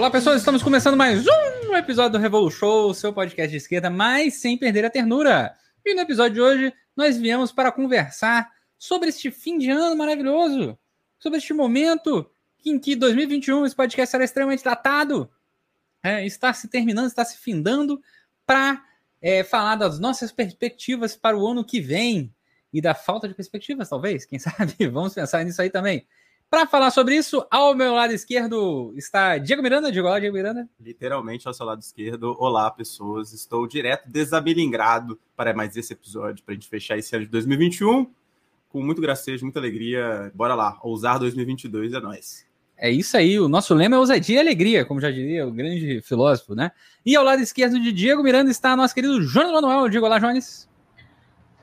Olá, pessoas, estamos começando mais um episódio do Revolu Show, seu podcast de esquerda, mas sem perder a ternura. E no episódio de hoje, nós viemos para conversar sobre este fim de ano maravilhoso, sobre este momento em que 2021 esse podcast será extremamente datado, é, está se terminando, está se findando, para é, falar das nossas perspectivas para o ano que vem e da falta de perspectivas, talvez, quem sabe? Vamos pensar nisso aí também. Para falar sobre isso, ao meu lado esquerdo está Diego Miranda. Diego, olá, Diego Miranda. Literalmente ao seu lado esquerdo. Olá, pessoas. Estou direto desabilingrado para mais esse episódio, para a gente fechar esse ano de 2021 com muito gracejo, muita alegria. Bora lá, ousar 2022 é nós. É isso aí, o nosso lema é ousadia e alegria, como já diria o grande filósofo, né? E ao lado esquerdo de Diego Miranda está nosso querido Jonas Manuel. Diego, olá, Jones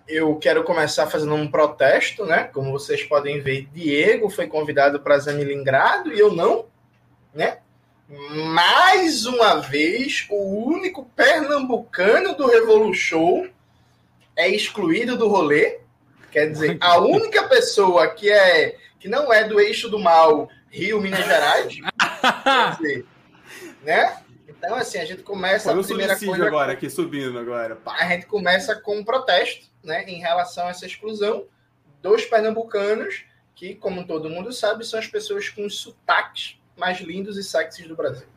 eu quero começar fazendo um protesto, né? Como vocês podem ver, Diego foi convidado para Zamilingrado e eu não, né? Mais uma vez, o único pernambucano do Revolution é excluído do rolê. Quer dizer, a única pessoa que é que não é do eixo do mal, Rio, Minas Gerais, quer dizer, né? Então, assim, a gente começa Foi a primeira coisa. agora, aqui subindo agora. A gente começa com um protesto, né, em relação a essa exclusão dos pernambucanos, que, como todo mundo sabe, são as pessoas com os sotaques mais lindos e sexys do Brasil.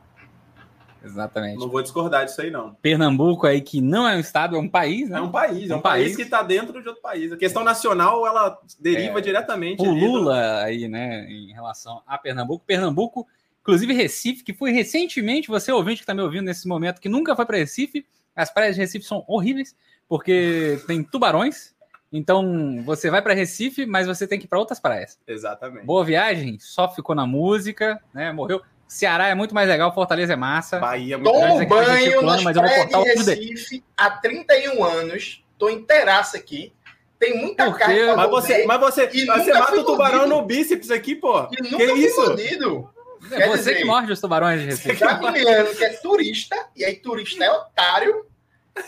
Exatamente. Não vou discordar disso aí, não. Pernambuco aí, que não é um estado, é um país, né? É um país, é um, um país, país, que está dentro de outro país. A questão nacional, ela deriva é, diretamente... O Lula do... aí, né, em relação a Pernambuco. Pernambuco, inclusive Recife, que foi recentemente, você ouvinte que está me ouvindo nesse momento, que nunca foi para Recife, as praias de Recife são horríveis, porque tem tubarões. Então você vai para Recife, mas você tem que ir para outras praias. Exatamente. Boa viagem, só ficou na música, né? Morreu. Ceará é muito mais legal, Fortaleza é massa. Bahia é muito Tomo banho plano, mas eu vou cortar de Recife há 31 anos. Tô inteiraço aqui. Tem muita carne mas você, mas você, você mata o tubarão mordido. no bíceps aqui, pô. E nunca que isso? Mordido. É você dizer, que morde os tubarões de Recife. Brasiliano que é turista, e aí turista é otário,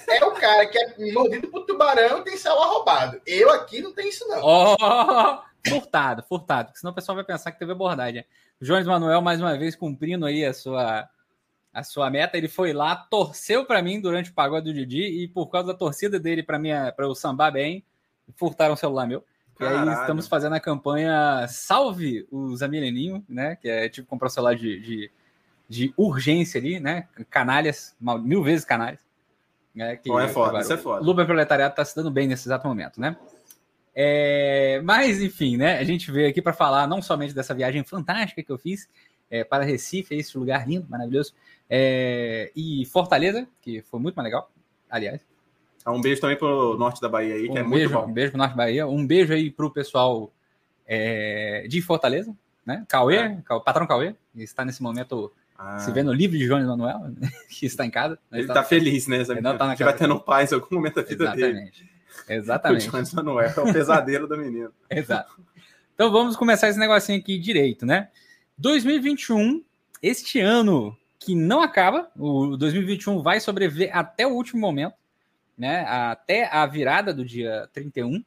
é o cara que é mordido por tubarão e tem celular roubado. Eu aqui não tenho isso, não. Oh, furtado, furtado, porque senão o pessoal vai pensar que teve abordagem. Jones Manuel, mais uma vez, cumprindo aí a sua, a sua meta. Ele foi lá, torceu para mim durante o pagode do Didi e por causa da torcida dele para eu sambar bem, furtaram o celular meu. E aí estamos fazendo a campanha Salve os Amileninho, né? Que é tipo comprar o celular de, de, de urgência ali, né? Canalhas, mil vezes canalhas. Né, que, é foda, agora, isso é foda. O Luba Proletariado está se dando bem nesse exato momento, né? É, mas, enfim, né? A gente veio aqui para falar não somente dessa viagem fantástica que eu fiz é, para Recife, esse lugar lindo, maravilhoso, é, e Fortaleza, que foi muito mais legal, aliás. Um beijo também para o norte da Bahia aí, que um é beijo, muito bom. Um beijo para o norte da Bahia, um beijo aí para o pessoal é, de Fortaleza, né? Cauê, é. patrão Cauê, está nesse momento ah. Se vê no livro de Jones Manuel, que está em casa. Ele está feliz, né? Ele não tá na vai tendo paz em algum momento da vida Exatamente. dele. Exatamente. O Jones Manuel é o pesadelo do menino. Exato. Então vamos começar esse negocinho aqui direito, né? 2021, este ano que não acaba, o 2021 vai sobreviver até o último momento, né? Até a virada do dia 31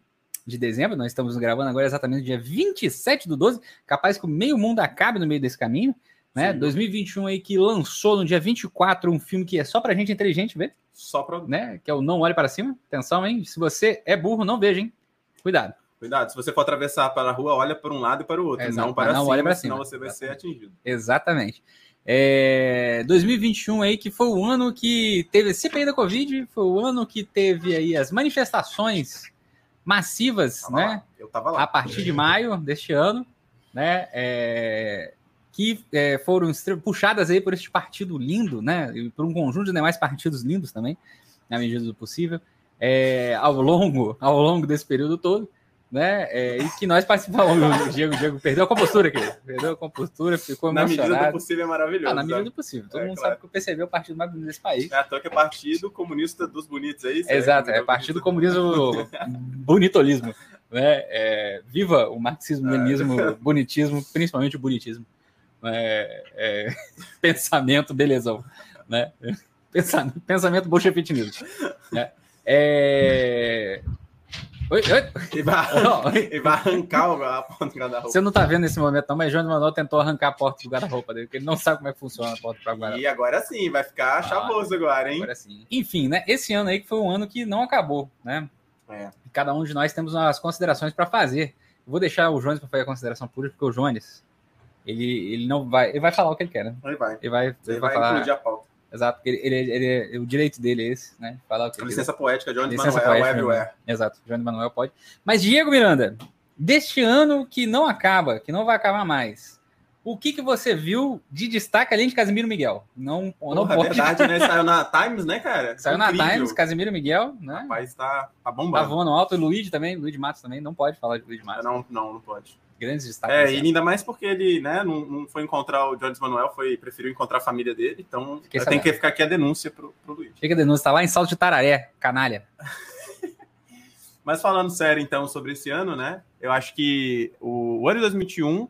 de dezembro. Nós estamos gravando agora exatamente no dia 27 do 12. Capaz que o meio mundo acabe no meio desse caminho né? Sim. 2021 aí que lançou no dia 24 um filme que é só pra gente inteligente ver. Só pra... Né? Que é o Não Olhe Para Cima. Atenção, hein? Se você é burro, não veja, hein? Cuidado. Cuidado, se você for atravessar para a rua, olha para um lado e para o outro, não para não cima, olha para cima, senão você vai ser atingido. Exatamente. É, 2021 aí que foi o ano que teve a CPI da Covid, foi o ano que teve aí as manifestações massivas, né? A partir de maio deste ano, né? É, que é, foram puxadas aí por este partido lindo, né? E por um conjunto de demais partidos lindos também, na medida do possível, é, ao longo ao longo desse período todo, né? É, e que nós participamos. O Diego, Diego perdeu a compostura aqui, perdeu a compostura, ficou na emocionado. Na medida do possível é maravilhoso. Ah, na medida do possível. Todo é, mundo claro. sabe que o PCB é o partido mais bonito desse país. É, então que é Partido Comunista dos Bonitos, é isso? Exato, é, é Partido Comunismo Bonitolismo. Né? É, viva o marxismo, leninismo, bonitismo, principalmente o bonitismo é, é, pensamento belezão, né? Pensamento, pensamento bolchevitismo. Né? É, Oi, oi. Ele vai, ele vai arrancar a porta do guarda-roupa. Você não tá vendo nesse momento, não, mas João Manuel tentou arrancar a porta do guarda-roupa dele, porque ele não sabe como é que funciona a porta para guarda-roupa. E agora sim, vai ficar chavoso agora, hein? Agora sim. Enfim, né? Esse ano aí que foi um ano que não acabou, né? É. Cada um de nós temos umas considerações para fazer. Vou deixar o Jones para fazer a consideração pública, porque o Jones, ele, ele não vai. Ele vai falar o que ele quer, né? Ele vai. Ele vai, Ele ele vai vai falar. incluir a pauta. Exato, porque ele, ele, ele- ele- o direito dele é esse, né? Falar o que A ele licença poética de Licença Manuel poética, Everywhere. Exato, João Manuel pode. Mas Diego Miranda, deste ano que não acaba, que não vai acabar mais, o que, que você viu de destaque além de Casimiro Miguel? Não, não Porra, é pode. verdade, né? Saiu na Times, né, cara? Saiu na Incrível. Times, Casimiro Miguel, né? Rapaz, tá, tá Tá bombando. voando alto. E Luigi também, Luigi Matos também, não pode falar de Luigi Matos. Não, não, não pode. Grandes destaques. É, e ainda mais porque ele, né, não, não foi encontrar o Jones Manuel, foi, preferiu encontrar a família dele, então tem que ficar aqui a denúncia pro, pro Luiz. Fica a denúncia, tá lá em Salto de Tararé, canalha. Mas falando sério, então, sobre esse ano, né? Eu acho que o, o ano de 2021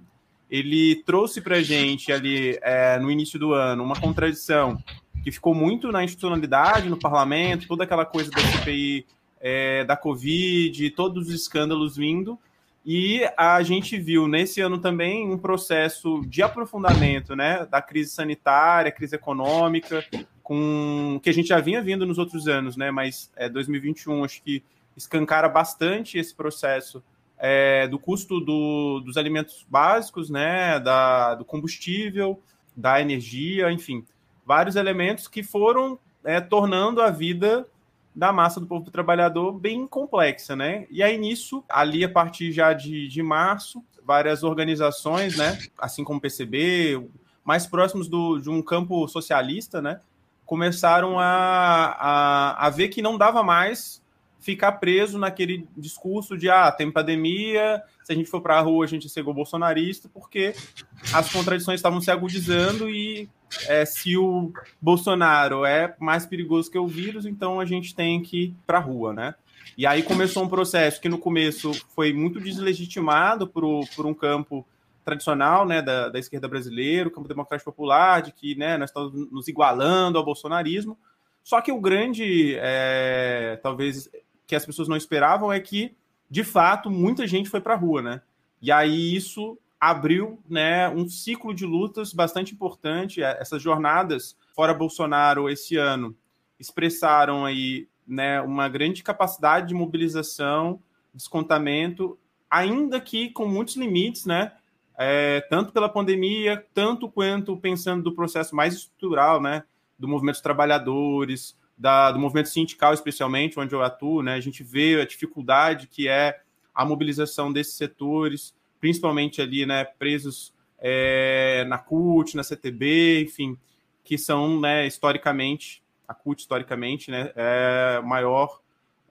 ele trouxe pra gente ali é, no início do ano uma contradição que ficou muito na institucionalidade, no parlamento, toda aquela coisa da CPI é, da Covid, todos os escândalos vindo. E a gente viu nesse ano também um processo de aprofundamento né, da crise sanitária, crise econômica, com que a gente já vinha vindo nos outros anos, né? Mas é, 2021 acho que escancara bastante esse processo é, do custo do, dos alimentos básicos, né, da, do combustível, da energia, enfim, vários elementos que foram é, tornando a vida da massa do povo trabalhador bem complexa, né? E aí nisso, ali a partir já de, de março, várias organizações, né, assim como o PCB, mais próximos do, de um campo socialista, né, começaram a, a, a ver que não dava mais ficar preso naquele discurso de ah, tem pandemia, se a gente for para a rua a gente chegou bolsonarista, porque as contradições estavam se agudizando e é, se o Bolsonaro é mais perigoso que o vírus, então a gente tem que ir para a rua, né? E aí começou um processo que no começo foi muito deslegitimado por, por um campo tradicional né, da, da esquerda brasileira, o campo democrático popular, de que né, nós estamos nos igualando ao bolsonarismo. Só que o grande, é, talvez, que as pessoas não esperavam é que, de fato, muita gente foi para a rua, né? E aí isso abriu né, um ciclo de lutas bastante importante. Essas jornadas fora Bolsonaro esse ano expressaram aí né, uma grande capacidade de mobilização, descontamento, ainda que com muitos limites, né? É, tanto pela pandemia, tanto quanto pensando do processo mais estrutural, né? Do movimento dos trabalhadores, da, do movimento sindical, especialmente, onde eu atuo, né? A gente vê a dificuldade que é a mobilização desses setores, principalmente ali, né? Presos é, na CUT, na CTB, enfim, que são, né? Historicamente, a CUT, historicamente, né? É maior,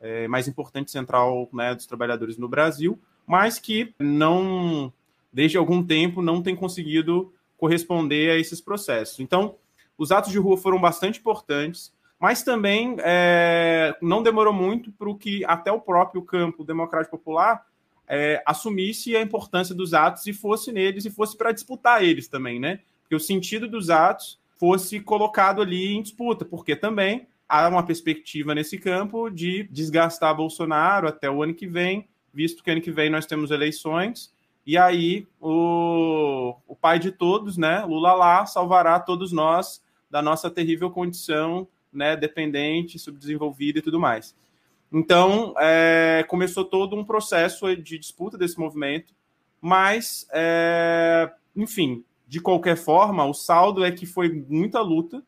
é, mais importante central né, dos trabalhadores no Brasil, mas que não, desde algum tempo, não tem conseguido corresponder a esses processos. Então, os atos de rua foram bastante importantes, mas também é, não demorou muito para o que até o próprio campo democrático popular é, assumisse a importância dos atos e fosse neles e fosse para disputar eles também, né? Porque o sentido dos atos fosse colocado ali em disputa, porque também há uma perspectiva nesse campo de desgastar Bolsonaro até o ano que vem, visto que ano que vem nós temos eleições, e aí o, o pai de todos, né, Lula lá, salvará todos nós da nossa terrível condição, né, dependente, subdesenvolvida e tudo mais. Então, é, começou todo um processo de disputa desse movimento, mas, é, enfim, de qualquer forma, o saldo é que foi muita luta,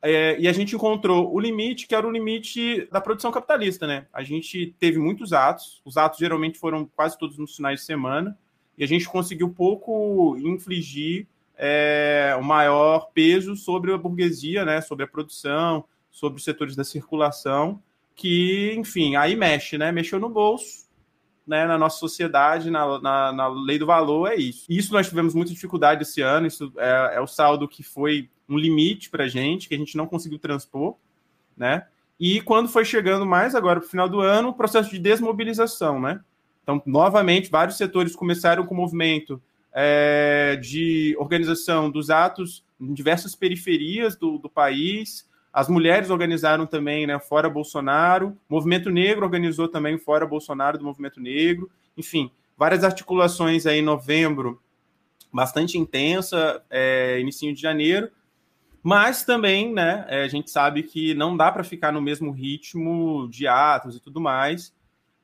é, e a gente encontrou o limite, que era o limite da produção capitalista, né? A gente teve muitos atos, os atos geralmente foram quase todos nos finais de semana, e a gente conseguiu pouco infligir é, o maior peso sobre a burguesia, né? Sobre a produção, sobre os setores da circulação, que, enfim, aí mexe, né? Mexeu no bolso, né, na nossa sociedade, na, na, na, lei do valor, é isso. Isso nós tivemos muita dificuldade esse ano, isso é, é o saldo que foi um limite para a gente, que a gente não conseguiu transpor, né? E quando foi chegando mais agora para o final do ano, o processo de desmobilização, né? Então, novamente, vários setores começaram com o movimento é, de organização dos atos em diversas periferias do, do país, As mulheres organizaram também, né, fora Bolsonaro. O Movimento Negro organizou também fora Bolsonaro do Movimento Negro. Enfim, várias articulações aí em novembro, bastante intensa, é, início de janeiro. Mas também, né, é, a gente sabe que não dá para ficar no mesmo ritmo de atos e tudo mais.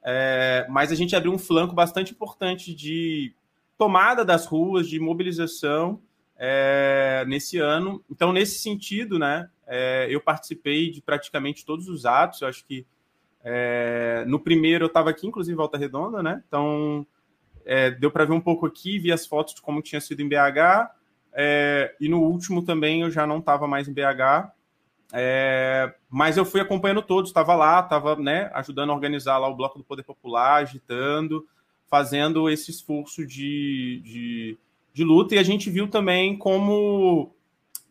É, mas a gente abriu um flanco bastante importante de tomada das ruas, de mobilização é, nesse ano. Então, nesse sentido, né, é, eu participei de praticamente todos os atos. Eu acho que é, no primeiro eu estava aqui, inclusive, em Volta Redonda, né? Então, deu para ver um pouco aqui, vi as fotos de como tinha sido em BH. E no último também eu já não estava mais em BH. Mas eu fui acompanhando todos, estava lá, estava né, ajudando a organizar lá o Bloco do Poder Popular, agitando, fazendo esse esforço de, de, de luta. E a gente viu também como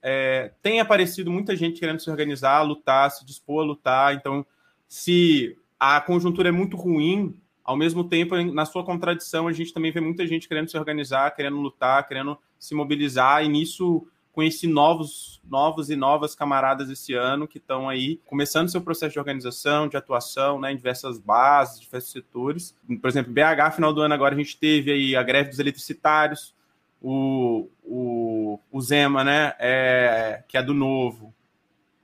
é, tem aparecido muita gente querendo se organizar, lutar, se dispor a lutar. Então, se a conjuntura é muito ruim, ao mesmo tempo, na sua contradição, a gente também vê muita gente querendo se organizar, querendo lutar, querendo se mobilizar, e nisso conheci novos, novos e novas camaradas esse ano que estão aí começando seu processo de organização, de atuação, né, em diversas bases, diversos setores. Por exemplo, BH, final do ano agora a gente teve aí a greve dos eletricitários, o, o, o Zema, né, é, que é do Novo,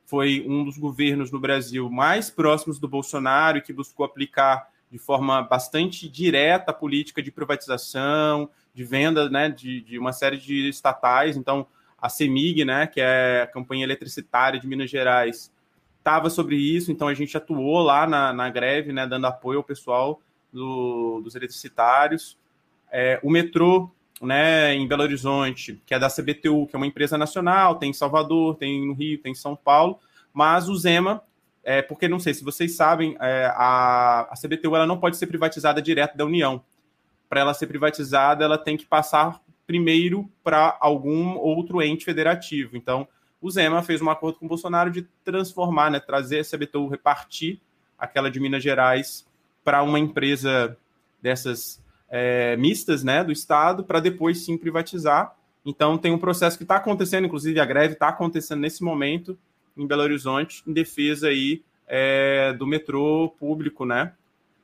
foi um dos governos no Brasil mais próximos do Bolsonaro e que buscou aplicar de forma bastante direta a política de privatização, de venda né, de, de uma série de estatais. Então, a CEMIG, né, que é a Campanha Eletricitária de Minas Gerais, estava sobre isso, então a gente atuou lá na, na greve, né, dando apoio ao pessoal do, dos eletricitários. É, o metrô né, em Belo Horizonte, que é da CBTU, que é uma empresa nacional, tem em Salvador, tem no Rio, tem em São Paulo, mas o Zema, é, porque não sei se vocês sabem, é, a, a CBTU ela não pode ser privatizada direto da União. Para ela ser privatizada, ela tem que passar primeiro para algum outro ente federativo. Então, o Zema fez um acordo com o Bolsonaro de transformar, né, trazer a CBTU, repartir aquela de Minas Gerais para uma empresa dessas é, mistas né, do Estado para depois sim privatizar. Então tem um processo que está acontecendo, inclusive a greve está acontecendo nesse momento em Belo Horizonte, em defesa aí é, do metrô público, né?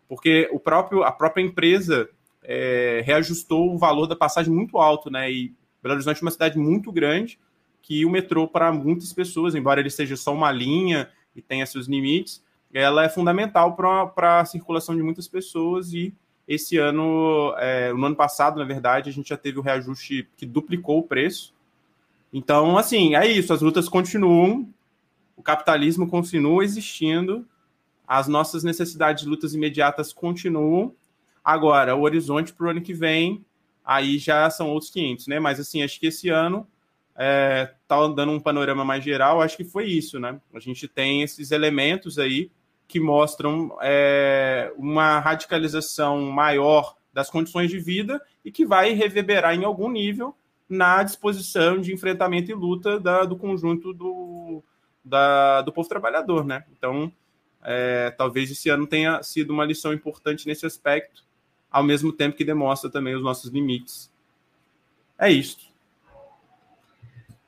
Porque o próprio, a própria empresa é, reajustou o valor da passagem muito alto, né? E Belo Horizonte é uma cidade muito grande que o metrô, para muitas pessoas, embora ele seja só uma linha e tenha seus limites, ela é fundamental para a circulação de muitas pessoas e esse ano, é, no ano passado, na verdade, a gente já teve o reajuste que duplicou o preço. Então, assim, é isso. As lutas continuam, o capitalismo continua existindo, as nossas necessidades de lutas imediatas continuam. Agora, o horizonte para o ano que vem, aí já são outros 500, né? Mas, assim, acho que esse ano é, tá dando um panorama mais geral, acho que foi isso, né? A gente tem esses elementos aí que mostram é, uma radicalização maior das condições de vida e que vai reverberar em algum nível na disposição de enfrentamento e luta da, do conjunto do, da, do povo trabalhador, né? Então, é, talvez esse ano tenha sido uma lição importante nesse aspecto, ao mesmo tempo que demonstra também os nossos limites. É isso.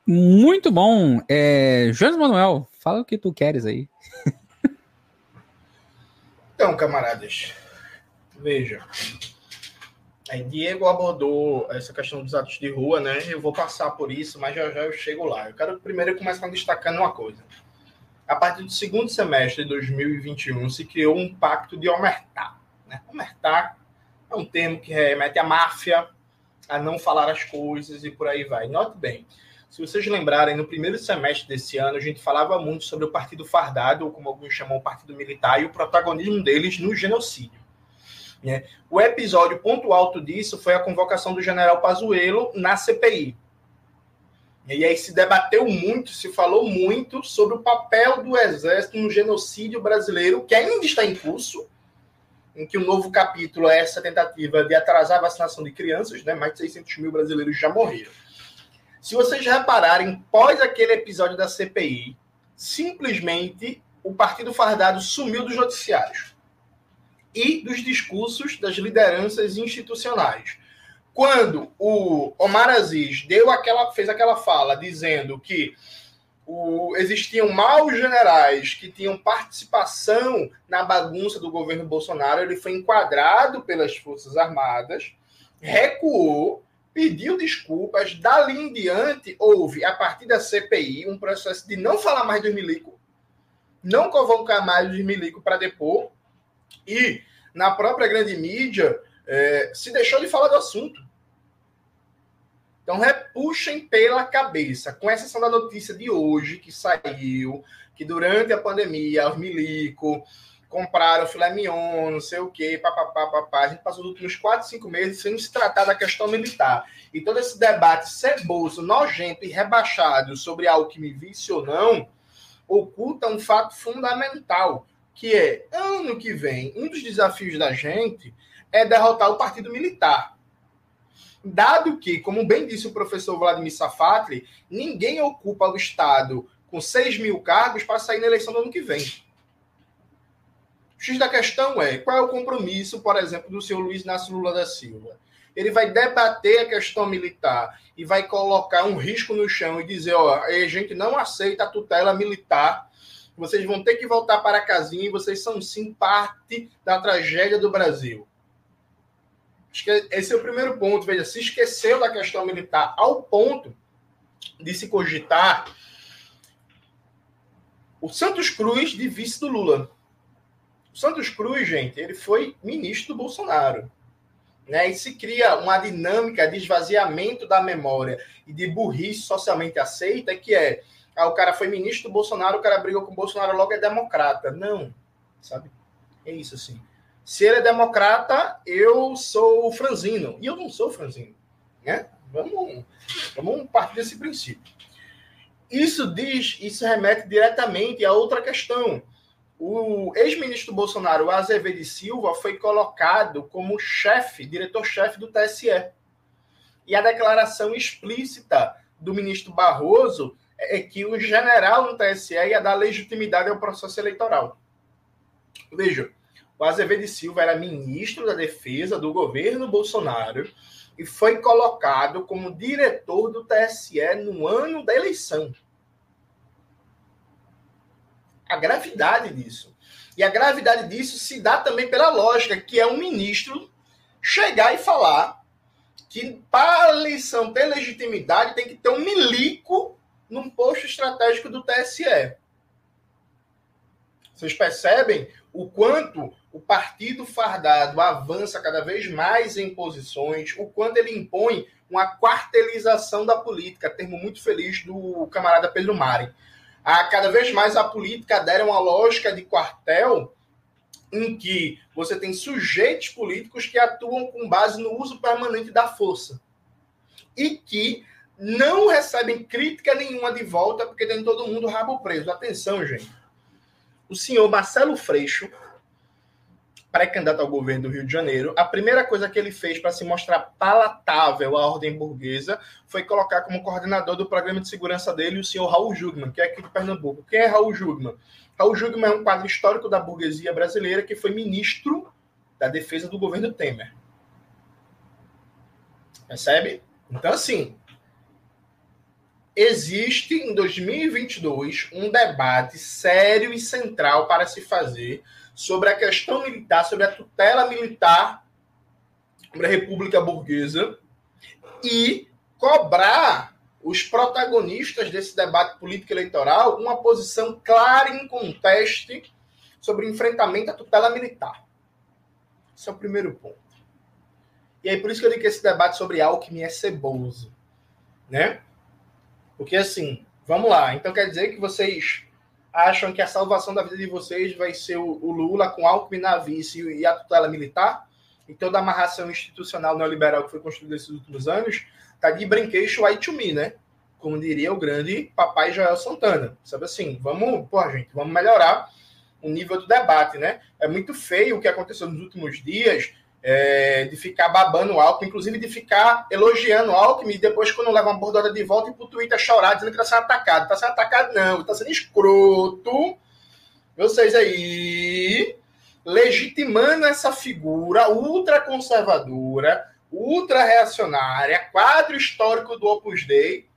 Muito bom. É, Jones Manuel, fala o que tu queres aí. Então, camaradas, veja. Aí Diego abordou essa questão dos atos de rua, né? Eu vou passar por isso, mas já já eu chego lá. Eu quero primeiro começar destacando uma coisa. A partir do segundo semestre de 2021 se criou um pacto de omertá. Né? Omertá é um termo que remete à máfia, a não falar as coisas e por aí vai. Note bem, se vocês lembrarem, no primeiro semestre desse ano, a gente falava muito sobre o Partido Fardado, ou como alguns chamam o Partido Militar, e o protagonismo deles no genocídio. Né? O episódio ponto alto disso foi a convocação do general Pazuello na CPI. E aí se debateu muito, se falou muito sobre o papel do Exército no genocídio brasileiro, que ainda está em curso, em que o um novo capítulo é essa tentativa de atrasar a vacinação de crianças, né? mais de 600 mil brasileiros já morreram. Se vocês repararem, pós aquele episódio da CPI, simplesmente o Partido Fardado sumiu dos noticiários e dos discursos das lideranças institucionais. Quando o Omar Aziz deu aquela, fez aquela fala dizendo que o, existiam maus generais que tinham participação na bagunça do governo Bolsonaro, ele foi enquadrado pelas Forças Armadas, recuou, pediu desculpas, dali em diante houve, a partir da CPI, um processo de não falar mais dos milico, não convocar mais os milico para depor, e na própria grande mídia é, se deixou de falar do assunto. Então, repuxem pela cabeça, com exceção da notícia de hoje que saiu, que durante a pandemia, os milico compraram filé mignon, não sei o quê, papapá, papá. A gente passou os últimos 4, 5 meses sem se tratar da questão militar. E todo esse debate ceboso, nojento e rebaixado sobre algo que me visse ou não, oculta um fato fundamental, que é, ano que vem, um dos desafios da gente é derrotar o partido militar. Dado que, como bem disse o professor Vladimir Safatli, ninguém ocupa o Estado com 6 mil cargos para sair na eleição do ano que vem. O X da questão é qual é o compromisso, por exemplo, do senhor Luiz Inácio Lula da Silva. Ele vai debater a questão militar e vai colocar um risco no chão e dizer: ó, a gente não aceita a tutela militar, vocês vão ter que voltar para a casinha e vocês são sim parte da tragédia do Brasil. Esse é o primeiro ponto. Veja, se esqueceu da questão militar ao ponto de se cogitar o Santos Cruz de vice do Lula. O Santos Cruz, gente, ele foi ministro do Bolsonaro. Né? E se cria uma dinâmica de esvaziamento da memória e de burrice socialmente aceita, que é ah, o cara foi ministro do Bolsonaro, o cara brigou com o Bolsonaro, logo é democrata. Não, sabe? É isso assim. Se ele é democrata, eu sou franzino. E eu não sou franzino. Né? Vamos, vamos partir desse princípio. Isso diz, isso remete diretamente a outra questão. O ex-ministro Bolsonaro, Azevedo Silva, foi colocado como chefe, diretor-chefe do TSE. E a declaração explícita do ministro Barroso é que o general no TSE ia dar legitimidade ao processo eleitoral. Veja, o Azevedo Silva era ministro da Defesa do governo Bolsonaro e foi colocado como diretor do TSE no ano da eleição. A gravidade disso. E a gravidade disso se dá também pela lógica, que é um ministro chegar e falar que para a eleição ter legitimidade tem que ter um milico num posto estratégico do TSE. Vocês percebem o quanto o partido fardado avança cada vez mais em posições, o quanto ele impõe uma quartelização da política, termo muito feliz do camarada Pedro Mari. A, cada vez mais a política adere uma lógica de quartel em que você tem sujeitos políticos que atuam com base no uso permanente da força e que não recebem crítica nenhuma de volta porque tem todo mundo rabo preso. Atenção, gente. O senhor Marcelo Freixo, pré-candidato ao governo do Rio de Janeiro, a primeira coisa que ele fez para se mostrar palatável à ordem burguesa foi colocar como coordenador do programa de segurança dele o senhor Raul Jugman, que é aqui de Pernambuco. Quem é Raul Jugman? Raul Jugman é um quadro histórico da burguesia brasileira que foi ministro da defesa do governo Temer. Percebe? Então, assim, existe em 2022 um debate sério e central para se fazer sobre a questão militar, sobre a tutela militar sobre a República Burguesa e cobrar os protagonistas desse debate político eleitoral uma posição clara e inconteste sobre o enfrentamento à tutela militar. Esse é o primeiro ponto. E aí, por isso que eu digo que esse debate sobre Alckmin é ceboso. Né? Porque, assim, vamos lá. Então, quer dizer que vocês acham que a salvação da vida de vocês vai ser o, o Lula com Alckmin na vice e a tutela militar? E toda a amarração institucional neoliberal que foi construída nesses últimos anos tá de brinquedo aí to me, né? Como diria o grande papai Joel Santana. Sabe assim, vamos, pô, gente, vamos melhorar o nível do debate, né? É muito feio o que aconteceu nos últimos dias é, de ficar babando o Alckmin, inclusive de ficar elogiando o Alckmin e depois, quando leva uma bordada de volta, e pro Twitter chorar, dizendo que está sendo atacado. Está sendo atacado, não, está sendo escroto. Vocês aí legitimando essa figura ultraconservadora, ultra-reacionária, quadro histórico do Opus Dei,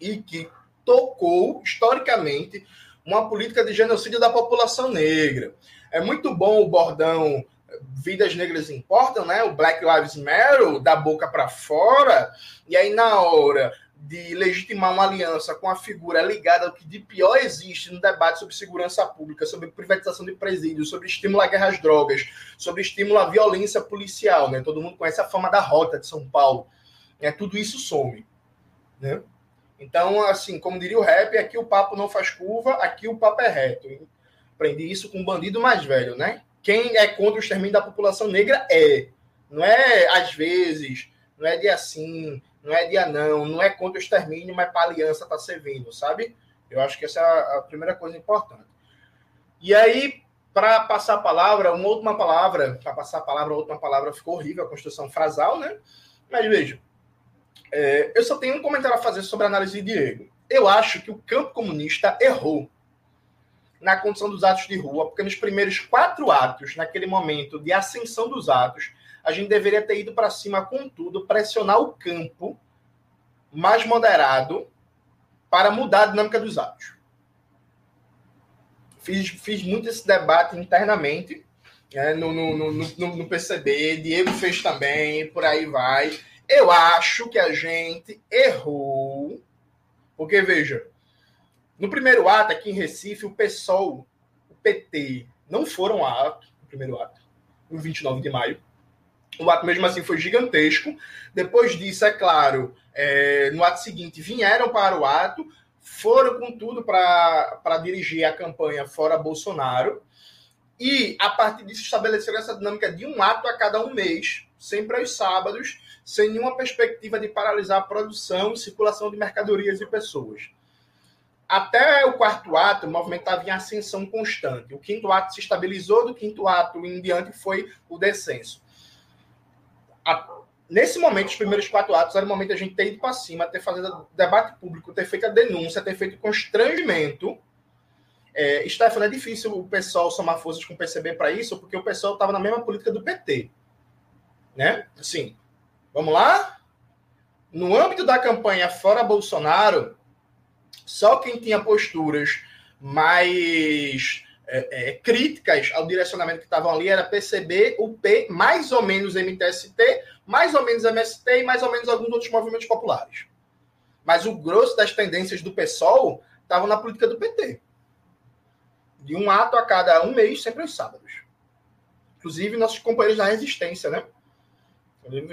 e que tocou, historicamente, uma política de genocídio da população negra. É muito bom o bordão vidas negras importam, né? O Black Lives Matter, da boca para fora, e aí na hora de legitimar uma aliança com a figura ligada ao que de pior existe no debate sobre segurança pública, sobre privatização de presídios, sobre estímulo à guerra às drogas, sobre estímulo à violência policial, né? Todo mundo conhece a fama da rota de São Paulo. É, tudo isso some, né? Então, assim, como diria o rap, aqui o papo não faz curva, aqui o papo é reto. Aprendi isso com um bandido mais velho, né? Quem é contra o extermínio da população negra é. Não é às vezes, não é de assim, não é dia não, não é contra o extermínio, mas para a aliança está servindo, sabe? Eu acho que essa é a primeira coisa importante. E aí, para passar a palavra, uma última palavra, para passar a palavra, a última palavra ficou horrível, a construção frasal, né? Mas veja, é, eu só tenho um comentário a fazer sobre a análise de Diego. Eu acho que o campo comunista errou na condição dos atos de rua, porque nos primeiros quatro atos, naquele momento de ascensão dos atos, a gente deveria ter ido para cima com tudo, pressionar o campo mais moderado para mudar a dinâmica dos atos. Fiz, fiz muito esse debate internamente né, no, no, no, no, PCB, Diego fez também, por aí vai. Eu acho que a gente errou, porque veja, no primeiro ato aqui em Recife, o PSOL, o PT, não foram ato, no primeiro ato, no 29 de maio. O ato mesmo assim foi gigantesco. Depois disso, é claro, é, no ato seguinte vieram para o ato, foram com tudo para dirigir a campanha fora Bolsonaro. E a partir disso estabeleceram essa dinâmica de um ato a cada um mês, sempre aos sábados, sem nenhuma perspectiva de paralisar a produção e circulação de mercadorias e pessoas. Até o quarto ato, o movimento estava em ascensão constante. O quinto ato se estabilizou, do quinto ato em diante foi o descenso a, nesse momento, os primeiros quatro atos, era o momento a gente ter ido para cima, ter feito debate público, ter feito a denúncia, ter feito constrangimento. É, Stefano, é difícil o pessoal somar forças com PCB para isso, porque o pessoal estava na mesma política do PT. Né? Assim, vamos lá? No âmbito da campanha fora Bolsonaro, só quem tinha posturas mais é, é, críticas ao direcionamento que estavam ali era PCB, UP, mais ou menos MTST, mais ou menos MST e mais ou menos alguns outros movimentos populares. Mas o grosso das tendências do PSOL estavam na política do PT. De um ato a cada um mês, sempre aos sábados. Inclusive, nossos companheiros da resistência, né?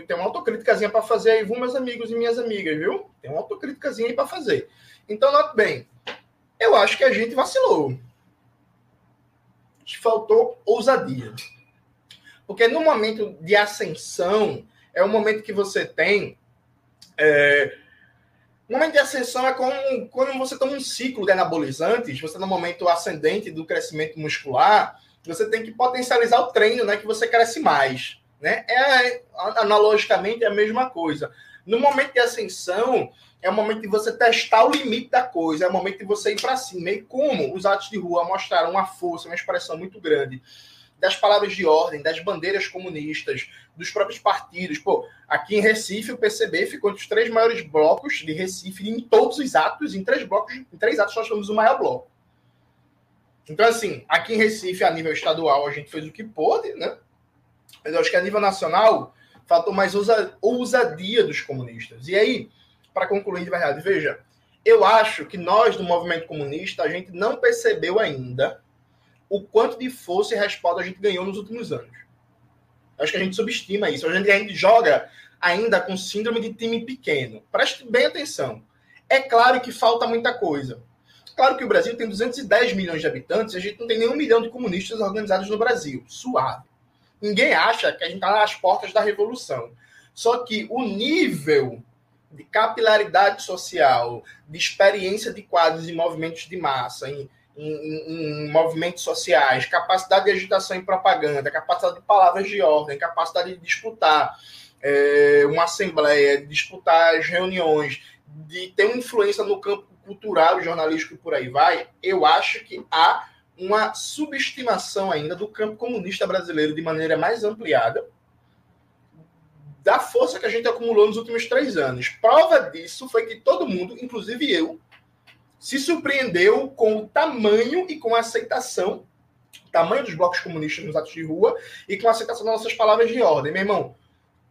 Tem uma autocríticazinha para fazer aí, viu, meus amigos e minhas amigas, viu? Tem uma autocríticazinha aí para fazer. Então, note bem, eu acho que a gente vacilou faltou ousadia. Porque no momento de ascensão, é o momento que você tem. É, o momento de ascensão é como quando você toma um ciclo de anabolizantes, você no momento ascendente do crescimento muscular, você tem que potencializar o treino, né? Que você cresce mais. Né? É, analogicamente é a mesma coisa. No momento de ascensão, é o momento de você testar o limite da coisa, é o momento de você ir para cima. E como os atos de rua mostraram uma força, uma expressão muito grande das palavras de ordem, das bandeiras comunistas, dos próprios partidos. Pô, aqui em Recife, o PCB ficou entre os três maiores blocos de Recife, em todos os atos, em três blocos, em três atos nós fomos o maior bloco. Então, assim, aqui em Recife, a nível estadual, a gente fez o que pôde, né? Mas eu acho que a nível nacional, faltou mais ousa, ousadia dos comunistas. E aí, para concluir de verdade, veja, eu acho que nós do movimento comunista, a gente não percebeu ainda o quanto de força e respaldo a gente ganhou nos últimos anos. Acho que a gente subestima isso. A gente, a gente joga ainda com síndrome de time pequeno. Preste bem atenção. É claro que falta muita coisa. Claro que o Brasil tem 210 milhões de habitantes e a gente não tem nenhum milhão de comunistas organizados no Brasil. Suave. Ninguém acha que a gente está nas portas da revolução. Só que o nível de capilaridade social, de experiência de quadros em movimentos de massa, em, em, em, movimentos sociais, capacidade de agitação e propaganda, capacidade de palavras de ordem, capacidade de disputar é, uma assembleia, de disputar as reuniões, de ter uma influência no campo cultural, jornalístico e por aí vai, eu acho que há uma subestimação ainda do campo comunista brasileiro de maneira mais ampliada, da força que a gente acumulou nos últimos três anos. Prova disso foi que todo mundo, inclusive eu, se surpreendeu com o tamanho e com a aceitação, tamanho dos blocos comunistas nos atos de rua e com a aceitação das nossas palavras de ordem. Meu irmão,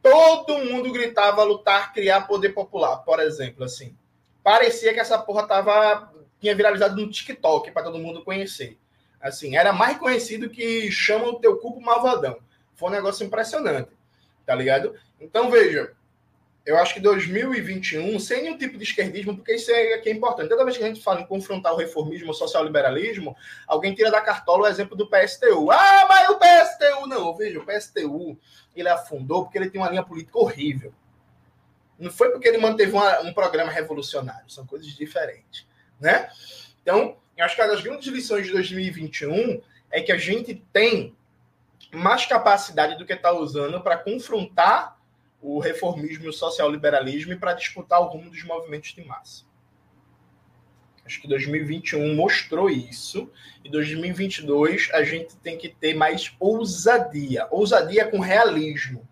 todo mundo gritava lutar, criar poder popular, por exemplo, assim. Parecia que essa porra tava tinha viralizado no TikTok para todo mundo conhecer. Assim, era mais conhecido que chama o teu cupo malvadão. Foi um negócio impressionante, tá ligado? Então, veja, eu acho que 2021, sem nenhum tipo de esquerdismo, porque isso é, que é importante. Toda vez que a gente fala em confrontar o reformismo, o social-liberalismo, alguém tira da cartola o exemplo do PSTU. Ah, mas o PSTU não. Veja, o PSTU, ele afundou porque ele tem uma linha política horrível. Não foi porque ele manteve uma, um programa revolucionário. São coisas diferentes, né? Então, eu acho que uma das grandes lições de 2021 é que a gente tem mais capacidade do que está usando para confrontar o reformismo e o social-liberalismo e para disputar o rumo dos movimentos de massa. Acho que 2021 mostrou isso. E 2022 a gente tem que ter mais ousadia. Ousadia com realismo.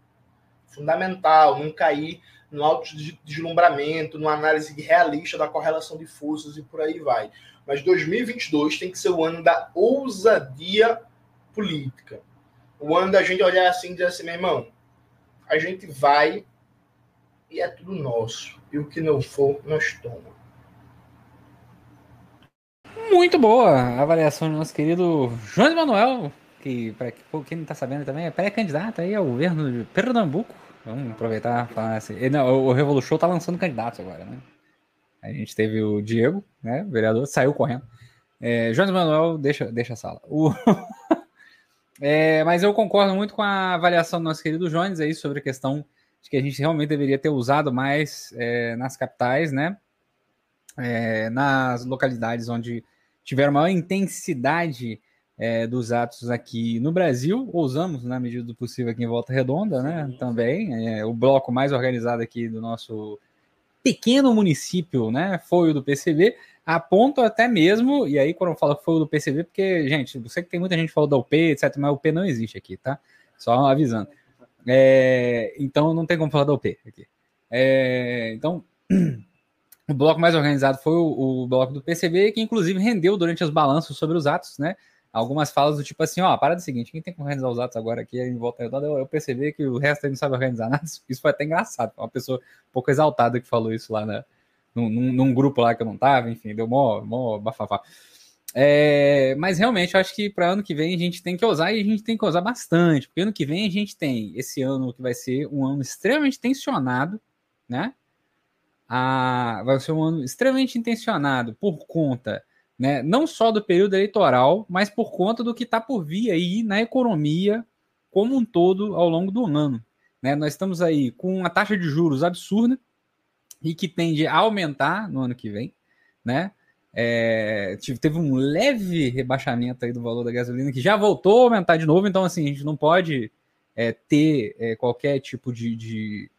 Fundamental, não cair no alto deslumbramento, numa análise realista da correlação de forças e por aí vai. Mas 2022 tem que ser o ano da ousadia política. O ano da gente olhar assim e dizer assim, meu irmão, a gente vai e é tudo nosso. E o que não for, nós toma. Muito boa a avaliação do nosso querido João Manuel, que, para quem não está sabendo também, é pré-candidato aí ao governo de Pernambuco. Vamos aproveitar e falar assim. Não, o Revolution tá lançando candidatos agora, né? A gente teve o Diego, né? Vereador, saiu correndo. É, João Manuel, deixa, deixa a sala. O... é, mas eu concordo muito com a avaliação do nosso querido Jones aí sobre a questão de que a gente realmente deveria ter usado mais é, nas capitais, né? É, nas localidades onde tiveram maior intensidade é, dos atos aqui no Brasil. Usamos, na medida do possível, aqui em Volta Redonda, né? Sim. Também. É, o bloco mais organizado aqui do nosso pequeno município, né? Foi o do PCB. A ponto até mesmo, e aí quando eu falo que foi o do PCB, porque, gente, você que tem muita gente falou da UP, etc., mas o UP não existe aqui, tá? Só avisando. É, então não tem como falar da UP aqui. É, então, o bloco mais organizado foi o, o, bloco do PCB, que inclusive rendeu durante os balanços sobre os atos, né? Algumas falas do tipo assim, ó, para do seguinte, quem tem que organizar os atos agora aqui em volta redonda, eu, eu percebi que o resto aí não sabe organizar nada, isso foi até engraçado, uma pessoa um pouco exaltada que falou isso lá na, num, num, grupo lá que eu não tava, enfim, deu mó, mó bafafá. É, mas realmente eu acho que para ano que vem a gente tem que usar e a gente tem que usar bastante, porque ano que vem a gente tem esse ano que vai ser um ano extremamente tensionado, né? Ah, vai ser um ano extremamente intencionado por conta né? Não só do período eleitoral, mas por conta do que está por vir aí na economia como um todo ao longo do ano. Né? Nós estamos aí com uma taxa de juros absurda e que tende a aumentar no ano que vem, né? É, teve um leve rebaixamento aí do valor da gasolina que já voltou a aumentar de novo, então assim a gente não pode é, ter é, qualquer tipo de, de